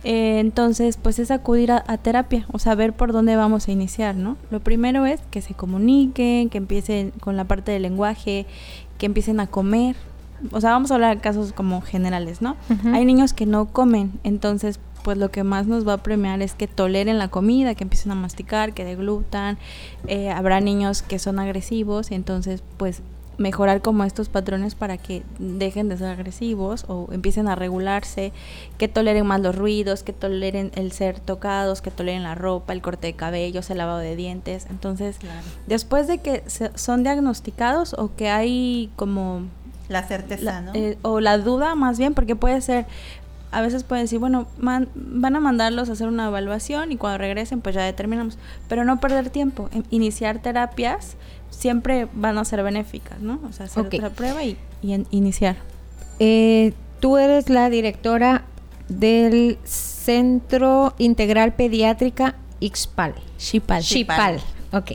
E: Eh, entonces, pues es acudir a, a terapia, o sea, ver por dónde vamos a iniciar, ¿no? Lo primero es que se comuniquen, que empiecen con la parte del lenguaje, que empiecen a comer. O sea, vamos a hablar de casos como generales, ¿no? Hay niños que no comen, entonces, pues lo que más nos va a premiar es que toleren la comida, que empiecen a masticar, que deglutan. Eh, habrá niños que son agresivos, entonces, pues mejorar como estos patrones para que dejen de ser agresivos o empiecen a regularse, que toleren más los ruidos, que toleren el ser tocados, que toleren la ropa, el corte de cabellos, el lavado de dientes. Entonces, después de que se- son diagnosticados o que hay como
C: La certeza,
E: la-
C: ¿no?
E: eh, o la duda más bien, porque puede ser, a veces pueden decir, bueno, man- van a mandarlos a hacer una evaluación y cuando regresen pues ya determinamos, pero no perder tiempo, en- iniciar terapias siempre van a ser benéficas, ¿no? O sea, hacer otra prueba y, y en- iniciar.
A: Eh, tú eres la directora del Centro Integral Pediátrica Ixpal.
E: Chipal.
A: Chipal. Ok.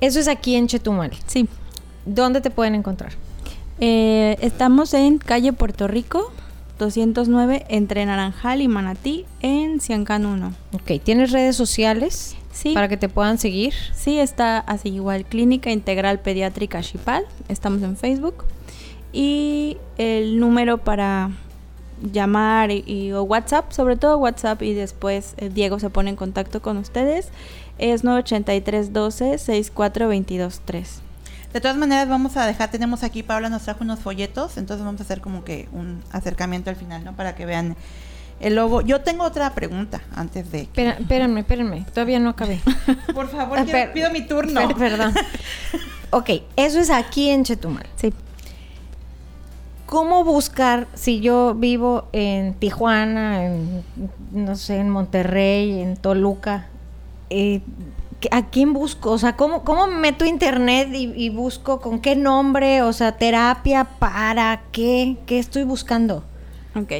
A: Eso es aquí en Chetumal.
E: Sí.
A: ¿Dónde te pueden encontrar?
E: Eh, estamos en calle Puerto Rico, 209, entre Naranjal y Manatí, en Ciancán 1.
A: Ok. ¿Tienes redes sociales
E: Sí.
A: para que te puedan seguir?
E: Sí, está así igual, Clínica Integral Pediátrica Chipal, estamos en Facebook. Y el número para llamar y, y- o WhatsApp, sobre todo WhatsApp y después eh, Diego se pone en contacto con ustedes, es 983 12 64 22 3.
C: De todas maneras, vamos a dejar, tenemos aquí, Paula nos trajo unos folletos, entonces vamos a hacer como que un acercamiento al final, ¿no? Para que vean el logo. Yo tengo otra pregunta antes de... que-
A: espérenme, espérenme. Todavía no acabé. *laughs*
C: Por favor, quiero- pido mi turno.
A: Per- *laughs* Perdón. *laughs* Ok, eso es aquí en Chetumal.
E: Sí.
A: ¿Cómo buscar si yo vivo en Tijuana, en, no sé, en Monterrey, en Toluca? eh, ¿A quién busco? O sea, ¿cómo, cómo me meto internet y, y busco con qué nombre? O sea, terapia, ¿para qué? ¿Qué estoy buscando?
E: Ok,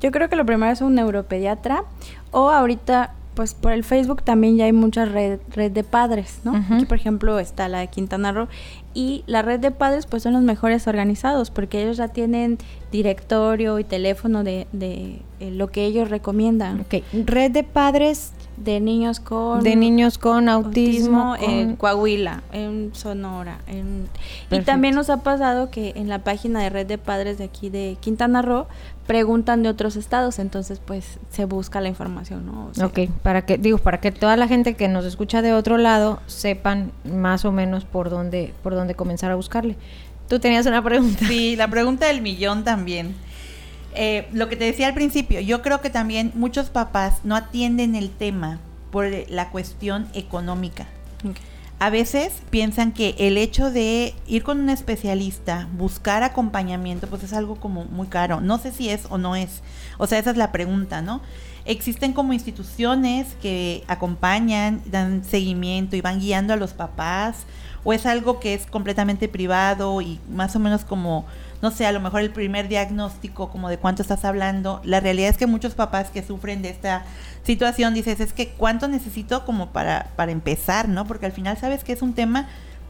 E: yo creo que lo primero es un neuropediatra o ahorita pues por el Facebook también ya hay mucha red, red de padres, ¿no?
A: Ujú.
E: Aquí por ejemplo está la de Quintana Roo y la red de padres pues son los mejores organizados porque ellos ya tienen directorio y teléfono de, de eh, lo que ellos recomiendan
A: Ok, red de padres
E: de niños con
A: de niños con autismo.
E: en
A: con-
E: Coahuila, en Sonora. en- Y también nos ha pasado que en la página de red de padres de aquí de Quintana Roo preguntan de otros estados, entonces pues se busca la información, ¿no? O sea,
A: Ok, para que, digo, para que toda la gente que nos escucha de otro lado sepan más o menos por dónde, por dónde comenzar a buscarle. Tú tenías una pregunta.
C: Sí, la pregunta del millón también. Eh, lo que te decía al principio, yo creo que también muchos papás no atienden el tema por la cuestión económica. A veces piensan que el hecho de ir con un especialista, buscar acompañamiento, pues es algo como muy caro. No sé si es o no es. O sea, esa es la pregunta, ¿no? Existen como instituciones que acompañan, dan seguimiento y van guiando a los papás, o es algo que es completamente privado y más o menos como no sé, a lo mejor el primer diagnóstico, como de cuánto estás hablando. La realidad es que muchos papás que sufren de esta situación dices, es que cuánto necesito como para, para empezar, ¿no? Porque al final sabes que es un tema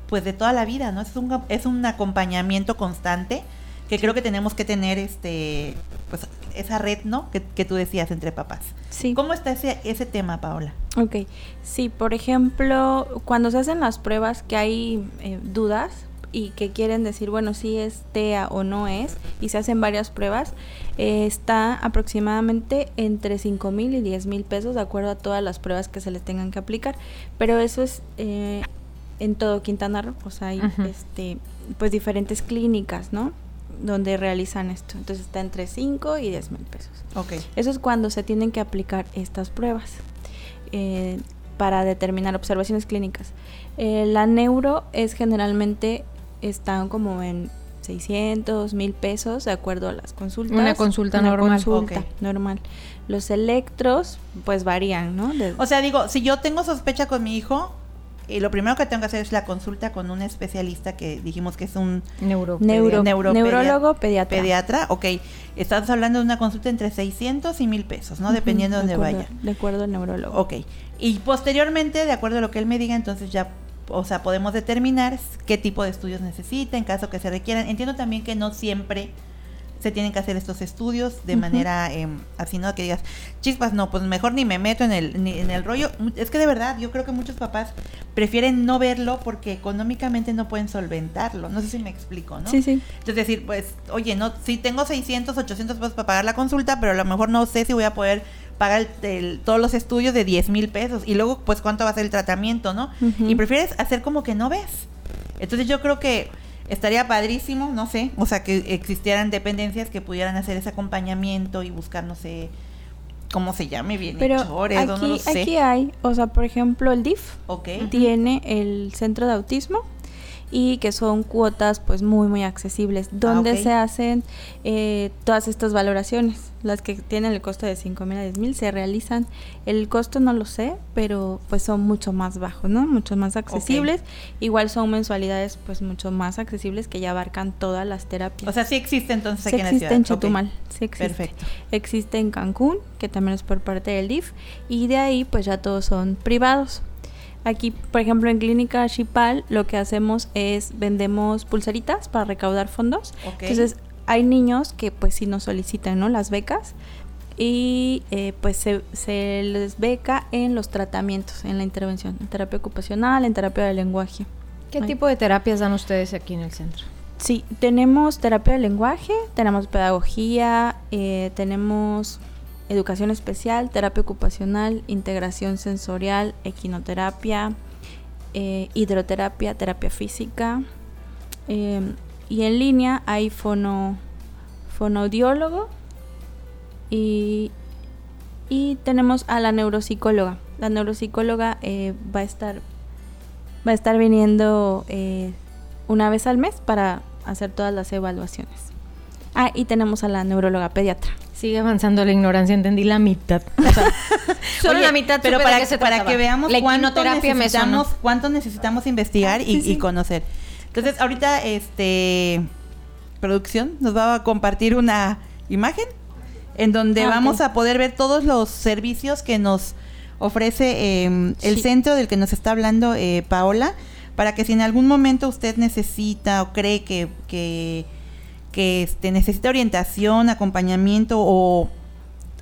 C: pues de toda la vida, ¿no? Es un, es un acompañamiento constante que creo que tenemos que tener este pues esa red, ¿no? Que, que tú decías entre papás.
E: Sí.
C: ¿Cómo está ese, ese tema, Paola?
E: Ok, sí, por ejemplo, cuando se hacen las pruebas que hay eh, dudas, y que quieren decir, bueno, si es TEA o no es, y se hacen varias pruebas, eh, está aproximadamente entre 5 mil y 10 mil pesos, de acuerdo a todas las pruebas que se les tengan que aplicar. Pero eso es eh, en todo Quintana Roo, sea, hay este, pues diferentes clínicas, ¿no? Donde realizan esto. Entonces está entre 5 y 10 mil pesos.
C: Ok.
E: Eso es cuando se tienen que aplicar estas pruebas. Eh, para determinar observaciones clínicas. la neuro es generalmente están como en 600, mil pesos de acuerdo a las consultas.
A: Una consulta normal.
E: Consulta normal. Los electros, pues varían, ¿no?
C: O sea, digo, si yo tengo sospecha con mi hijo, y lo primero que tengo que hacer es la consulta con un especialista que dijimos que es un
A: Neuro,
E: neuro, neurólogo pediatra.
C: Pediatra, ok. Estás hablando de una consulta entre 600 y mil pesos, ¿no? Dependiendo de, dónde vaya.
E: De acuerdo al neurólogo.
C: Ok. Y posteriormente, de acuerdo a lo que él me diga, entonces ya o sea, podemos determinar qué tipo de estudios necesita en caso que se requieran. Entiendo también que no siempre se tienen que hacer estos estudios de manera em, así, ¿no? Que digas, chispas, no, pues mejor ni me meto en el, en el rollo. Es que de verdad, yo creo que muchos papás prefieren no verlo porque económicamente no pueden solventarlo. No sé si me explico, ¿no?
E: Sí, sí.
C: Entonces decir, pues, oye, no, sí tengo 600, 800 pesos para pagar la consulta, pero a lo mejor no sé si voy a poder pagar todos los estudios de 10 mil pesos y luego pues cuánto va a ser el tratamiento, ¿no? Y prefieres hacer como que no ves. Entonces yo creo que estaría padrísimo, no sé, o sea, que existieran dependencias que pudieran hacer ese acompañamiento y buscar, no sé, cómo se llame bien
E: Pero aquí, no lo sé. aquí hay, o sea, por ejemplo, el DIF tiene el centro de autismo y que son cuotas pues muy muy accesibles donde ah, se hacen eh, todas estas valoraciones. Las que tienen el costo de 5 mil a 10 mil se realizan. El costo no lo sé pero pues son mucho más bajos no mucho más accesibles. Igual son mensualidades pues mucho más accesibles que ya abarcan todas las terapias.
C: O sea sí existe entonces aquí
E: existe
C: en
E: la ciudad. En Chetumal sí existe.
C: Perfecto.
E: Existe en Cancún que también es por parte del DIF y de ahí pues ya todos son privados Aquí, por ejemplo, en Clínica Chipal, lo que hacemos es vendemos pulseritas para recaudar fondos. Entonces, hay niños que pues sí nos solicitan, ¿no? Las becas y eh, pues se, les beca en los tratamientos, en la intervención, en terapia ocupacional, en terapia de lenguaje.
A: ¿Qué tipo de terapias dan ustedes aquí en el centro?
E: Sí, tenemos terapia de lenguaje, tenemos pedagogía, eh, tenemos educación especial, terapia ocupacional, integración sensorial, equinoterapia, eh, hidroterapia, terapia física. Em, y en línea hay fono, y, y tenemos a la neuropsicóloga. La neuropsicóloga eh, va a estar va a estar viniendo eh, una vez al mes para hacer todas las evaluaciones. Ah, y tenemos a la neuróloga pediatra.
A: Sigue avanzando la ignorancia, entendí la mitad. *laughs*
C: solo la mitad, pero para, que, para que veamos cuánto necesitamos, cuánto necesitamos investigar y, conocer. Entonces, ahorita, este, producción nos va a compartir una imagen en donde ah, vamos a poder ver todos los servicios que nos ofrece em, el centro del que nos está hablando eh, Paola, para que si en algún momento usted necesita o cree que, que que este, necesita orientación, acompañamiento o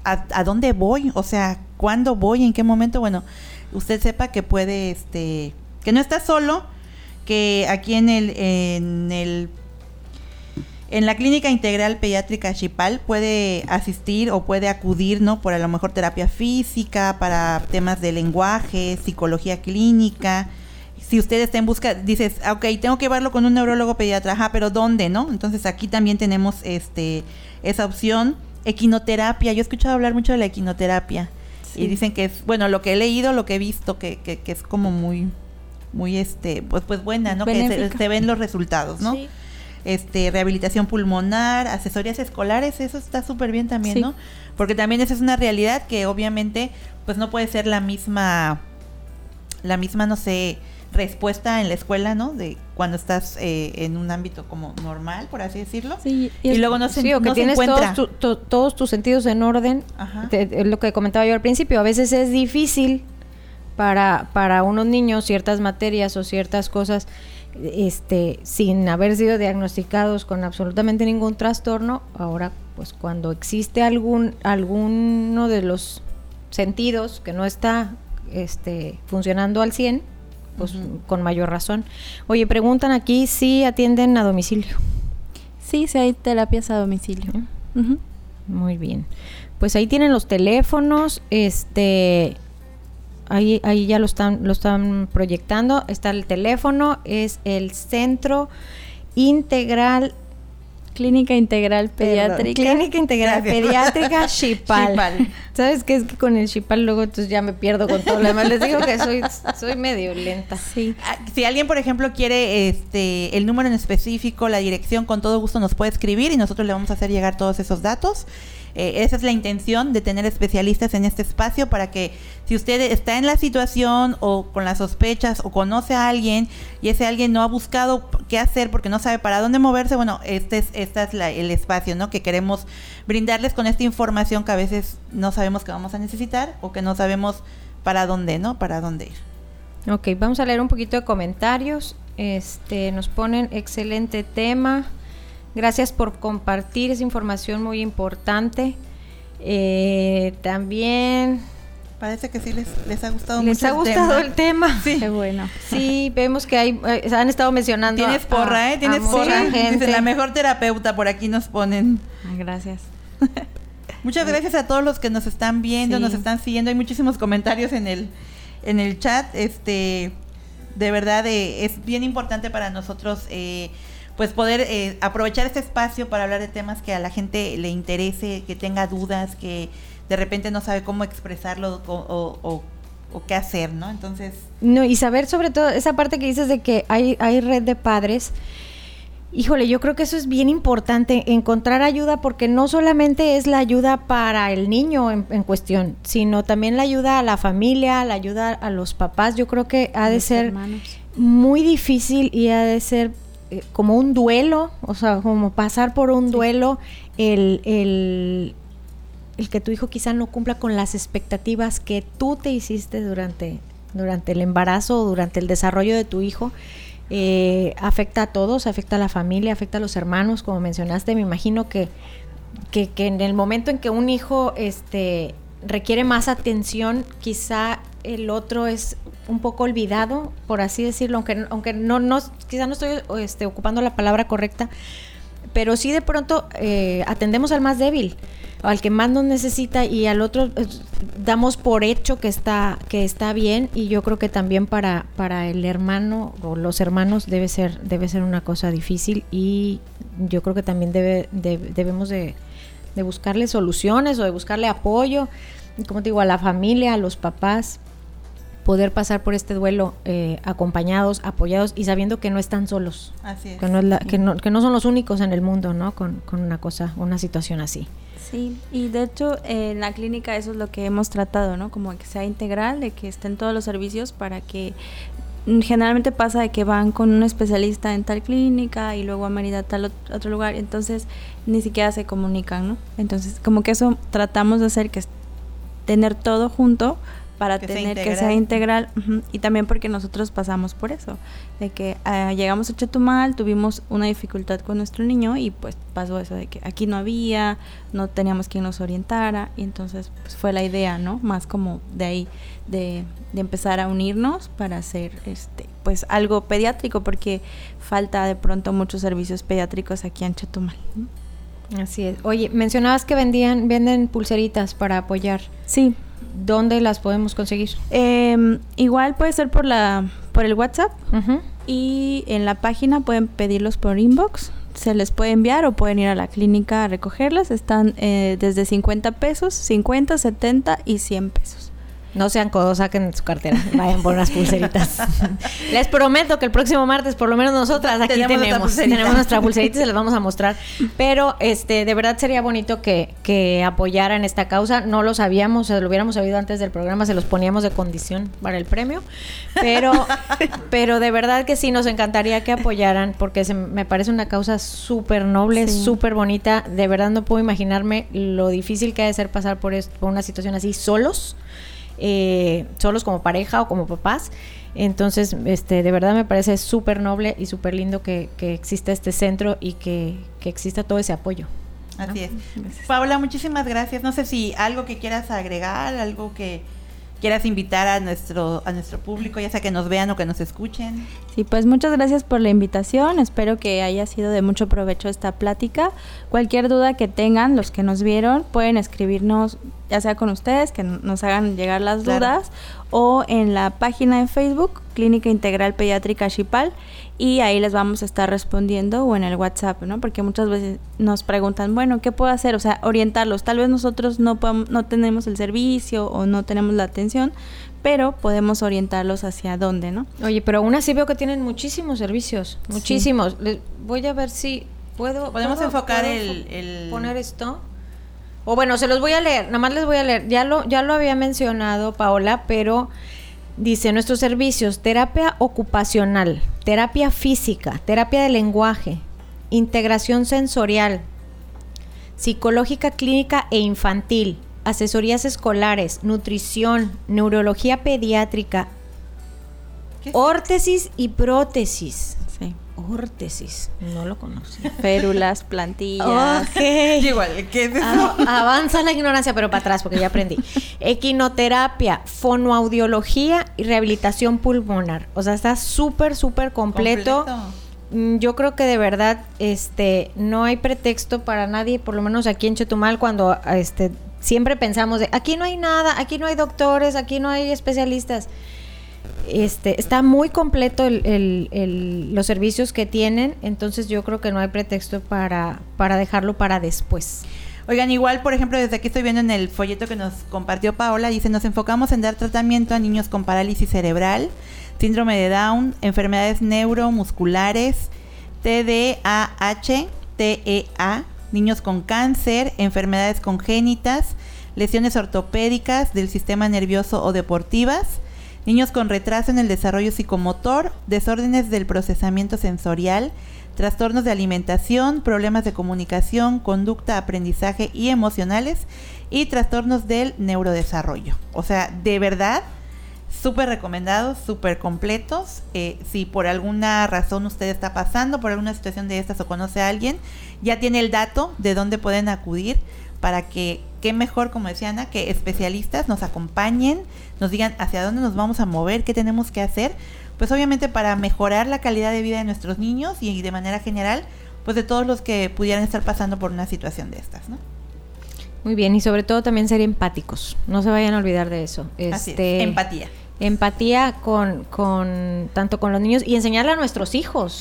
C: a, dónde voy, o sea, cuándo voy, en qué momento, bueno, usted sepa que puede, este, que no está solo, que aquí en el, en el en la clínica integral pediátrica Chipal puede asistir o puede acudir, ¿no? Por a lo mejor terapia física, para temas de lenguaje, psicología clínica, si usted está en busca, dices, ah, ok, tengo que llevarlo con un neurólogo pediatra, ajá, pero ¿dónde, no? Entonces aquí también tenemos este esa opción. Equinoterapia, yo he escuchado hablar mucho de la equinoterapia. Y dicen que es, bueno, lo que he leído, lo que he visto, que, que, que es como muy, muy, este, pues, pues buena, ¿no? Que se, se, ven los resultados, ¿no? Sí. Este, rehabilitación pulmonar, asesorías escolares, eso está súper bien también, sí. ¿no? Porque también esa es una realidad que obviamente, pues no puede ser la misma, la misma, no sé, respuesta en la escuela, ¿no? De cuando estás eh, en un ámbito como normal, por así decirlo.
A: Sí, y, y luego no se, sí, o que no tienes todos, tu, to, todos, tus sentidos en orden. Te, lo que comentaba yo al principio, a veces es difícil para, para unos niños ciertas materias o ciertas cosas este sin haber sido diagnosticados con absolutamente ningún trastorno. Ahora, pues cuando existe algún alguno de los sentidos que no está este, funcionando al 100, pues uh -huh. con mayor razón. Oye, preguntan aquí si atienden a domicilio.
E: Sí, sí hay terapias a domicilio.
A: Uh -huh. Muy bien. Pues ahí tienen los teléfonos, este ahí, ahí ya lo están, lo están proyectando. Está el teléfono, es el Centro Integral
E: Clínica Integral Pediátrica.
A: Perdón, Clínica Integral. Pediátrica *laughs* Chipal. Chipal. ¿Sabes qué? Es que con el Chipal luego entonces ya me pierdo con todo lo demás. Les digo que soy, soy medio lenta.
C: Sí. Ah, si alguien, por ejemplo, quiere este el número en específico, la dirección, con todo gusto nos puede escribir y nosotros le vamos a hacer llegar todos esos datos. Eh, esa es la intención de tener especialistas en este espacio para que si usted está en la situación o con las sospechas o conoce a alguien y ese alguien no ha buscado qué hacer porque no sabe para dónde moverse, bueno, este es, este es la, el espacio ¿no? que queremos brindarles con esta información que a veces no sabemos que vamos a necesitar o que no sabemos para dónde, ¿no? Para dónde ir.
A: Ok, vamos a leer un poquito de comentarios. Este, nos ponen excelente tema. Gracias por compartir esa información muy importante. Eh, también
C: parece que sí les, les ha gustado
A: les
C: mucho
A: ha gustado el tema.
E: el tema. Sí. Qué bueno.
A: Sí, vemos que hay eh, han estado mencionando
C: Tienes porra, ¿eh? Tienes porra.
A: Gente.
C: Dice, la mejor terapeuta por aquí nos ponen.
E: Ay, gracias. *laughs*
C: Muchas gracias a todos los que nos están viendo, sí. nos están siguiendo. Hay muchísimos comentarios en el en el chat. Este de verdad eh, es bien importante para nosotros eh, pues poder eh, aprovechar este espacio para hablar de temas que a la gente le interese, que tenga dudas, que de repente no sabe cómo expresarlo o, o, o, o, qué hacer, ¿no? Entonces...
A: No, y saber sobre todo esa parte que dices de que hay, hay red de padres. Híjole, yo creo que eso es bien importante, encontrar ayuda, porque no solamente es la ayuda para el niño en, en cuestión, sino también la ayuda a la familia, la ayuda a los papás. Yo creo que ha de ser hermanos. muy difícil y ha de ser eh, como un duelo, o sea, como pasar por un duelo, el, el, el, que tu hijo quizá no cumpla con las expectativas que tú te hiciste durante, durante el embarazo o durante el desarrollo de tu hijo. Eh, afecta a todos, afecta a la familia, afecta a los hermanos, como mencionaste. Me imagino que, que, que en el momento en que un hijo este, requiere más atención, quizá el otro es un poco olvidado, por así decirlo, aunque, aunque no, no, quizá no estoy este, ocupando la palabra correcta, pero sí de pronto eh, atendemos al más débil, al que más nos necesita y al otro eh, damos por hecho que está, que está bien y yo creo que también para, para el hermano o los hermanos debe ser, debe ser una cosa difícil y yo creo que también debe, de, debemos de, buscarle soluciones o de buscarle apoyo, como te digo, a la familia, a los papás, poder pasar por este duelo eh, acompañados, apoyados y sabiendo que no están solos.
C: Así es.
A: Que no, es la, que no, que no son los únicos en el mundo, ¿no? Con, con, una cosa, una situación así.
E: Sí, y de hecho en la clínica eso es lo que hemos tratado, ¿no? Como que sea integral, de que estén todos los servicios para que generalmente pasa de que van con un especialista en tal clínica y luego a Mérida tal otro lugar, entonces ni siquiera se comunican, ¿no? Entonces, como que eso tratamos de hacer que tener todo junto para que tener sea que sea integral uh -huh, y también porque nosotros pasamos por eso, de que uh, llegamos a Chetumal, tuvimos una dificultad con nuestro niño y pues pasó eso de que aquí no había, no teníamos quien nos orientara y entonces pues fue la idea, ¿no? Más como de ahí, de, de empezar a unirnos para hacer este pues algo pediátrico porque falta de pronto muchos servicios pediátricos aquí en Chetumal. ¿no?
A: Así es. Oye, mencionabas que vendían, venden pulseritas para apoyar.
E: Sí,
A: ¿dónde las podemos conseguir?
E: Em, igual puede ser por la por el WhatsApp y en la página pueden pedirlos por inbox. Se les puede enviar o pueden ir a la clínica a recogerlas. Están eh, desde 50 pesos, 50, 70 y 100 pesos.
A: No sean codos, saquen su cartera, vayan por unas pulseritas. *laughs* Les prometo que el próximo martes, por lo menos nosotras aquí
C: Tenemos
A: tenemos,
C: nuestra pulserita.
A: tenemos nuestra pulserita y se las vamos a mostrar. *laughs* Pero este, de verdad sería bonito que, que apoyaran esta causa. No lo sabíamos, se lo hubiéramos sabido antes del programa, se los poníamos de condición para el premio. Pero, *laughs* pero de verdad que sí nos encantaría que apoyaran, porque se- me parece una causa súper noble,
E: Sí.
A: súper bonita. De verdad no puedo imaginarme lo difícil que ha de ser pasar por, esto, por una situación así solos eh, solos como pareja o como papás. Entonces, este, de verdad me parece súper noble y súper lindo que, que exista este centro y que, que exista todo ese apoyo.
C: Así es. Paola, muchísimas gracias. No sé si algo que quieras agregar, algo que quieras invitar a nuestro a nuestro público, ya sea que nos vean o que nos escuchen.
E: Sí, pues muchas gracias por la invitación. Espero que haya sido de mucho provecho esta plática. Cualquier duda que tengan, los que nos vieron, pueden escribirnos, ya sea con ustedes, que nos hagan llegar las
C: Claro.
E: dudas, o en la página de Facebook, Clínica Integral Pediátrica Chipal, y ahí les vamos a estar respondiendo, o en el WhatsApp, ¿no? Porque muchas veces nos preguntan, bueno, ¿qué puedo hacer? O sea, orientarlos. Tal vez nosotros no, podemos- no tenemos el servicio o no tenemos la atención, pero podemos orientarlos hacia dónde, ¿no?
A: Oye, pero aún así veo que tienen muchísimos servicios, muchísimos. Le- voy a ver si puedo.
C: Podemos
A: ¿puedo-
C: enfocar
A: puedo
C: el- el-
A: poner esto. O bueno, se los voy a leer, nada más les voy a leer. Ya lo, ya lo había mencionado Paola, pero dice nuestros servicios, terapia ocupacional, terapia física, terapia de lenguaje, integración sensorial, psicológica clínica e infantil, asesorías escolares, nutrición, neurología pediátrica, órtesis y prótesis. Órtesis, no lo conocía. *laughs*
E: Férulas, plantillas.
C: Igual, ¿qué es eso?
A: Ah, avanza la ignorancia, pero para atrás, porque ya aprendí. *laughs* Equinoterapia, fonoaudiología y rehabilitación pulmonar. O sea, está súper, súper completo. Mm, Yo creo que de verdad este no hay pretexto para nadie, por lo menos aquí en Chetumal, cuando este siempre pensamos de aquí no hay nada, aquí no hay doctores, aquí no hay especialistas. Este, está muy completo el- los servicios que tienen, entonces yo creo que no hay pretexto para, para dejarlo para después.
C: Oigan, igual, por ejemplo, desde aquí estoy viendo en el folleto que nos compartió Paola, dice, nos enfocamos en dar tratamiento a niños con parálisis cerebral, síndrome de Down, enfermedades neuromusculares, TDAH, TEA, niños con cáncer, enfermedades congénitas, lesiones ortopédicas del sistema nervioso o deportivas, niños con retraso en el desarrollo psicomotor, desórdenes del procesamiento sensorial, trastornos de alimentación, problemas de comunicación, conducta, aprendizaje y emocionales y trastornos del neurodesarrollo. O sea, de verdad, súper recomendados, súper completos. Eh, si por alguna razón usted está pasando por alguna situación de estas o conoce a alguien, ya tiene el dato de dónde pueden acudir para que, qué mejor, como decía Ana, que especialistas nos acompañen, nos digan hacia dónde nos vamos a mover, qué tenemos que hacer, pues obviamente para mejorar la calidad de vida de nuestros niños y de manera general, pues de todos los que pudieran estar pasando por una situación de estas, ¿no?
A: Muy bien, y sobre todo también ser empáticos. No se vayan a olvidar de eso.
C: Así es,
A: Este,
C: empatía.
A: Empatía con, con tanto con los niños y enseñarle a nuestros hijos.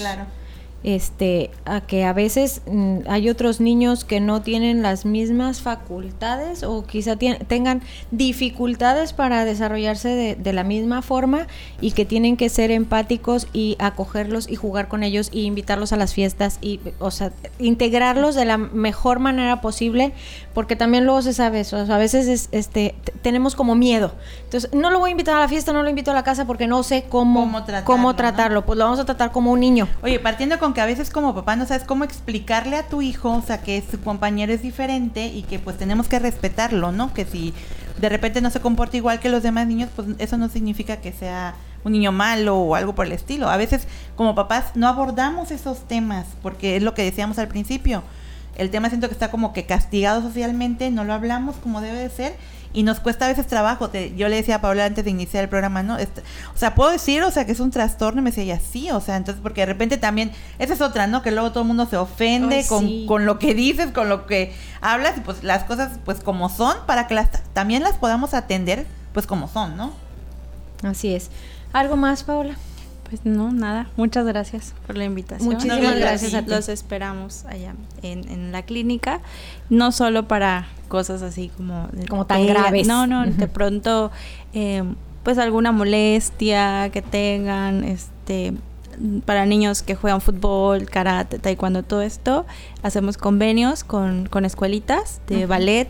A: Este, a que a veces mm, hay otros niños que no tienen las mismas facultades o quizá tengan dificultades para desarrollarse de, de la misma forma y que tienen que ser empáticos y acogerlos y jugar con ellos y invitarlos a las fiestas y, o sea, integrarlos de la mejor manera posible porque también luego se sabe eso, o sea, a veces es, este, tenemos como miedo. Entonces, no lo voy a invitar a la fiesta, no lo invito a la casa porque no sé cómo,
C: Cómo tratarlo,
A: cómo
C: ¿no?
A: tratarlo. Pues lo vamos a tratar como un niño.
C: Oye, partiendo con que a veces como papá no sabes cómo explicarle a tu hijo, o sea, que su compañero es diferente y que pues tenemos que respetarlo, ¿no? Que si de repente no se comporta igual que los demás niños, pues eso no significa que sea un niño malo o algo por el estilo. A veces como papás no abordamos esos temas porque es lo que decíamos al principio. El tema siento que está como que castigado socialmente, no lo hablamos como debe de ser y nos cuesta a veces trabajo. Te- yo le decía a Paula antes de iniciar el programa, ¿no? O sea, puedo decir, o sea, que es un trastorno, y me decía ella, sí, o sea, entonces, porque de repente también, esa es otra, ¿no? Que luego todo el mundo se ofende
A: Ay,
C: con, con lo que dices, con lo que hablas, y pues las cosas, pues como son, para que las, también las podamos atender, pues como son, ¿no?
A: Así es. ¿Algo más, Paula?
E: Pues no, nada. Muchas gracias por la invitación.
A: Muchísimas gracias a ti.
E: Los esperamos allá en, en la clínica, no solo para cosas así como...
A: Como tan graves.
E: No, no, de pronto, eh, pues alguna molestia que tengan, este para niños que juegan fútbol, karate, taekwondo, todo esto, hacemos convenios con, con escuelitas de ballet,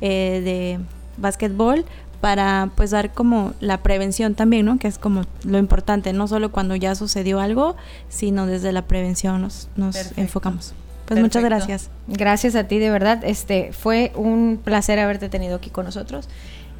E: eh, de básquetbol, para pues dar como la prevención también, ¿no? Que es como lo importante, no solo cuando ya sucedió algo, sino desde la prevención nos, nos enfocamos. Pues muchas
C: Perfecto.
E: gracias.
A: Gracias a ti, de verdad. Este fue un placer haberte tenido aquí con nosotros.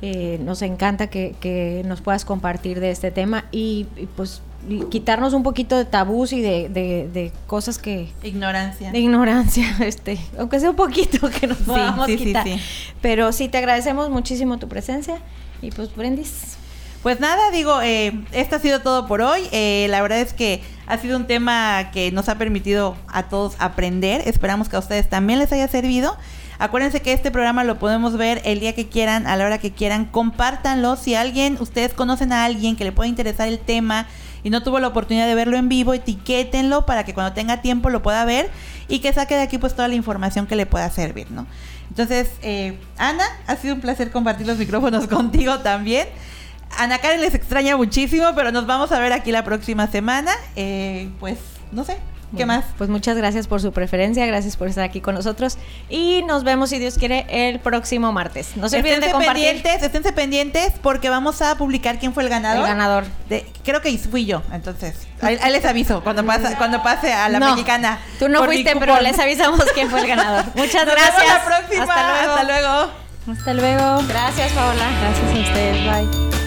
A: Eh, nos encanta que, que nos puedas compartir de este tema y, y, pues quitarnos un poquito de tabús y de, de- de cosas que
C: Ignorancia.
A: de ignorancia, *laughs* este, aunque sea un poquito *laughs* que nos podamos
C: sí, sí,
A: quitar.
C: sí.
A: Pero sí te agradecemos muchísimo tu presencia y pues Brendis.
C: Pues nada, digo, eh, esto ha sido todo por hoy. Eh, la verdad es que ha sido un tema que nos ha permitido a todos aprender. Esperamos que a ustedes también les haya servido. Acuérdense que este programa lo podemos ver el día que quieran, a la hora que quieran. Compártanlo. Si alguien, ustedes conocen a alguien que le pueda interesar el tema y no tuvo la oportunidad de verlo en vivo, etiquétenlo para que cuando tenga tiempo lo pueda ver y que saque de aquí pues toda la información que le pueda servir, ¿no? Entonces, eh, Ana, ha sido un placer compartir los micrófonos *laughs* contigo también. Ana Karen les extraña muchísimo, pero nos vamos a ver aquí la próxima semana. Eh, pues, no sé, ¿qué
A: Bueno,
C: más?
A: Pues muchas gracias por su preferencia, gracias por estar aquí con nosotros y nos vemos si Dios quiere el próximo martes. No se olviden de compartir
C: pendientes, esténse pendientes porque vamos a publicar quién fue el ganador.
A: el ganador.
C: De- creo que fui yo, entonces. Ahí, ahí les aviso cuando, *laughs* pase a la
A: No,
C: mexicana.
A: Tú no fuiste, pero les avisamos quién fue el ganador. *laughs* Muchas
C: Nos
A: gracias.
C: vemos la próxima.
A: Hasta luego.
C: Hasta luego.
E: Hasta luego.
A: Gracias, Paola.
E: Gracias a ustedes. Bye.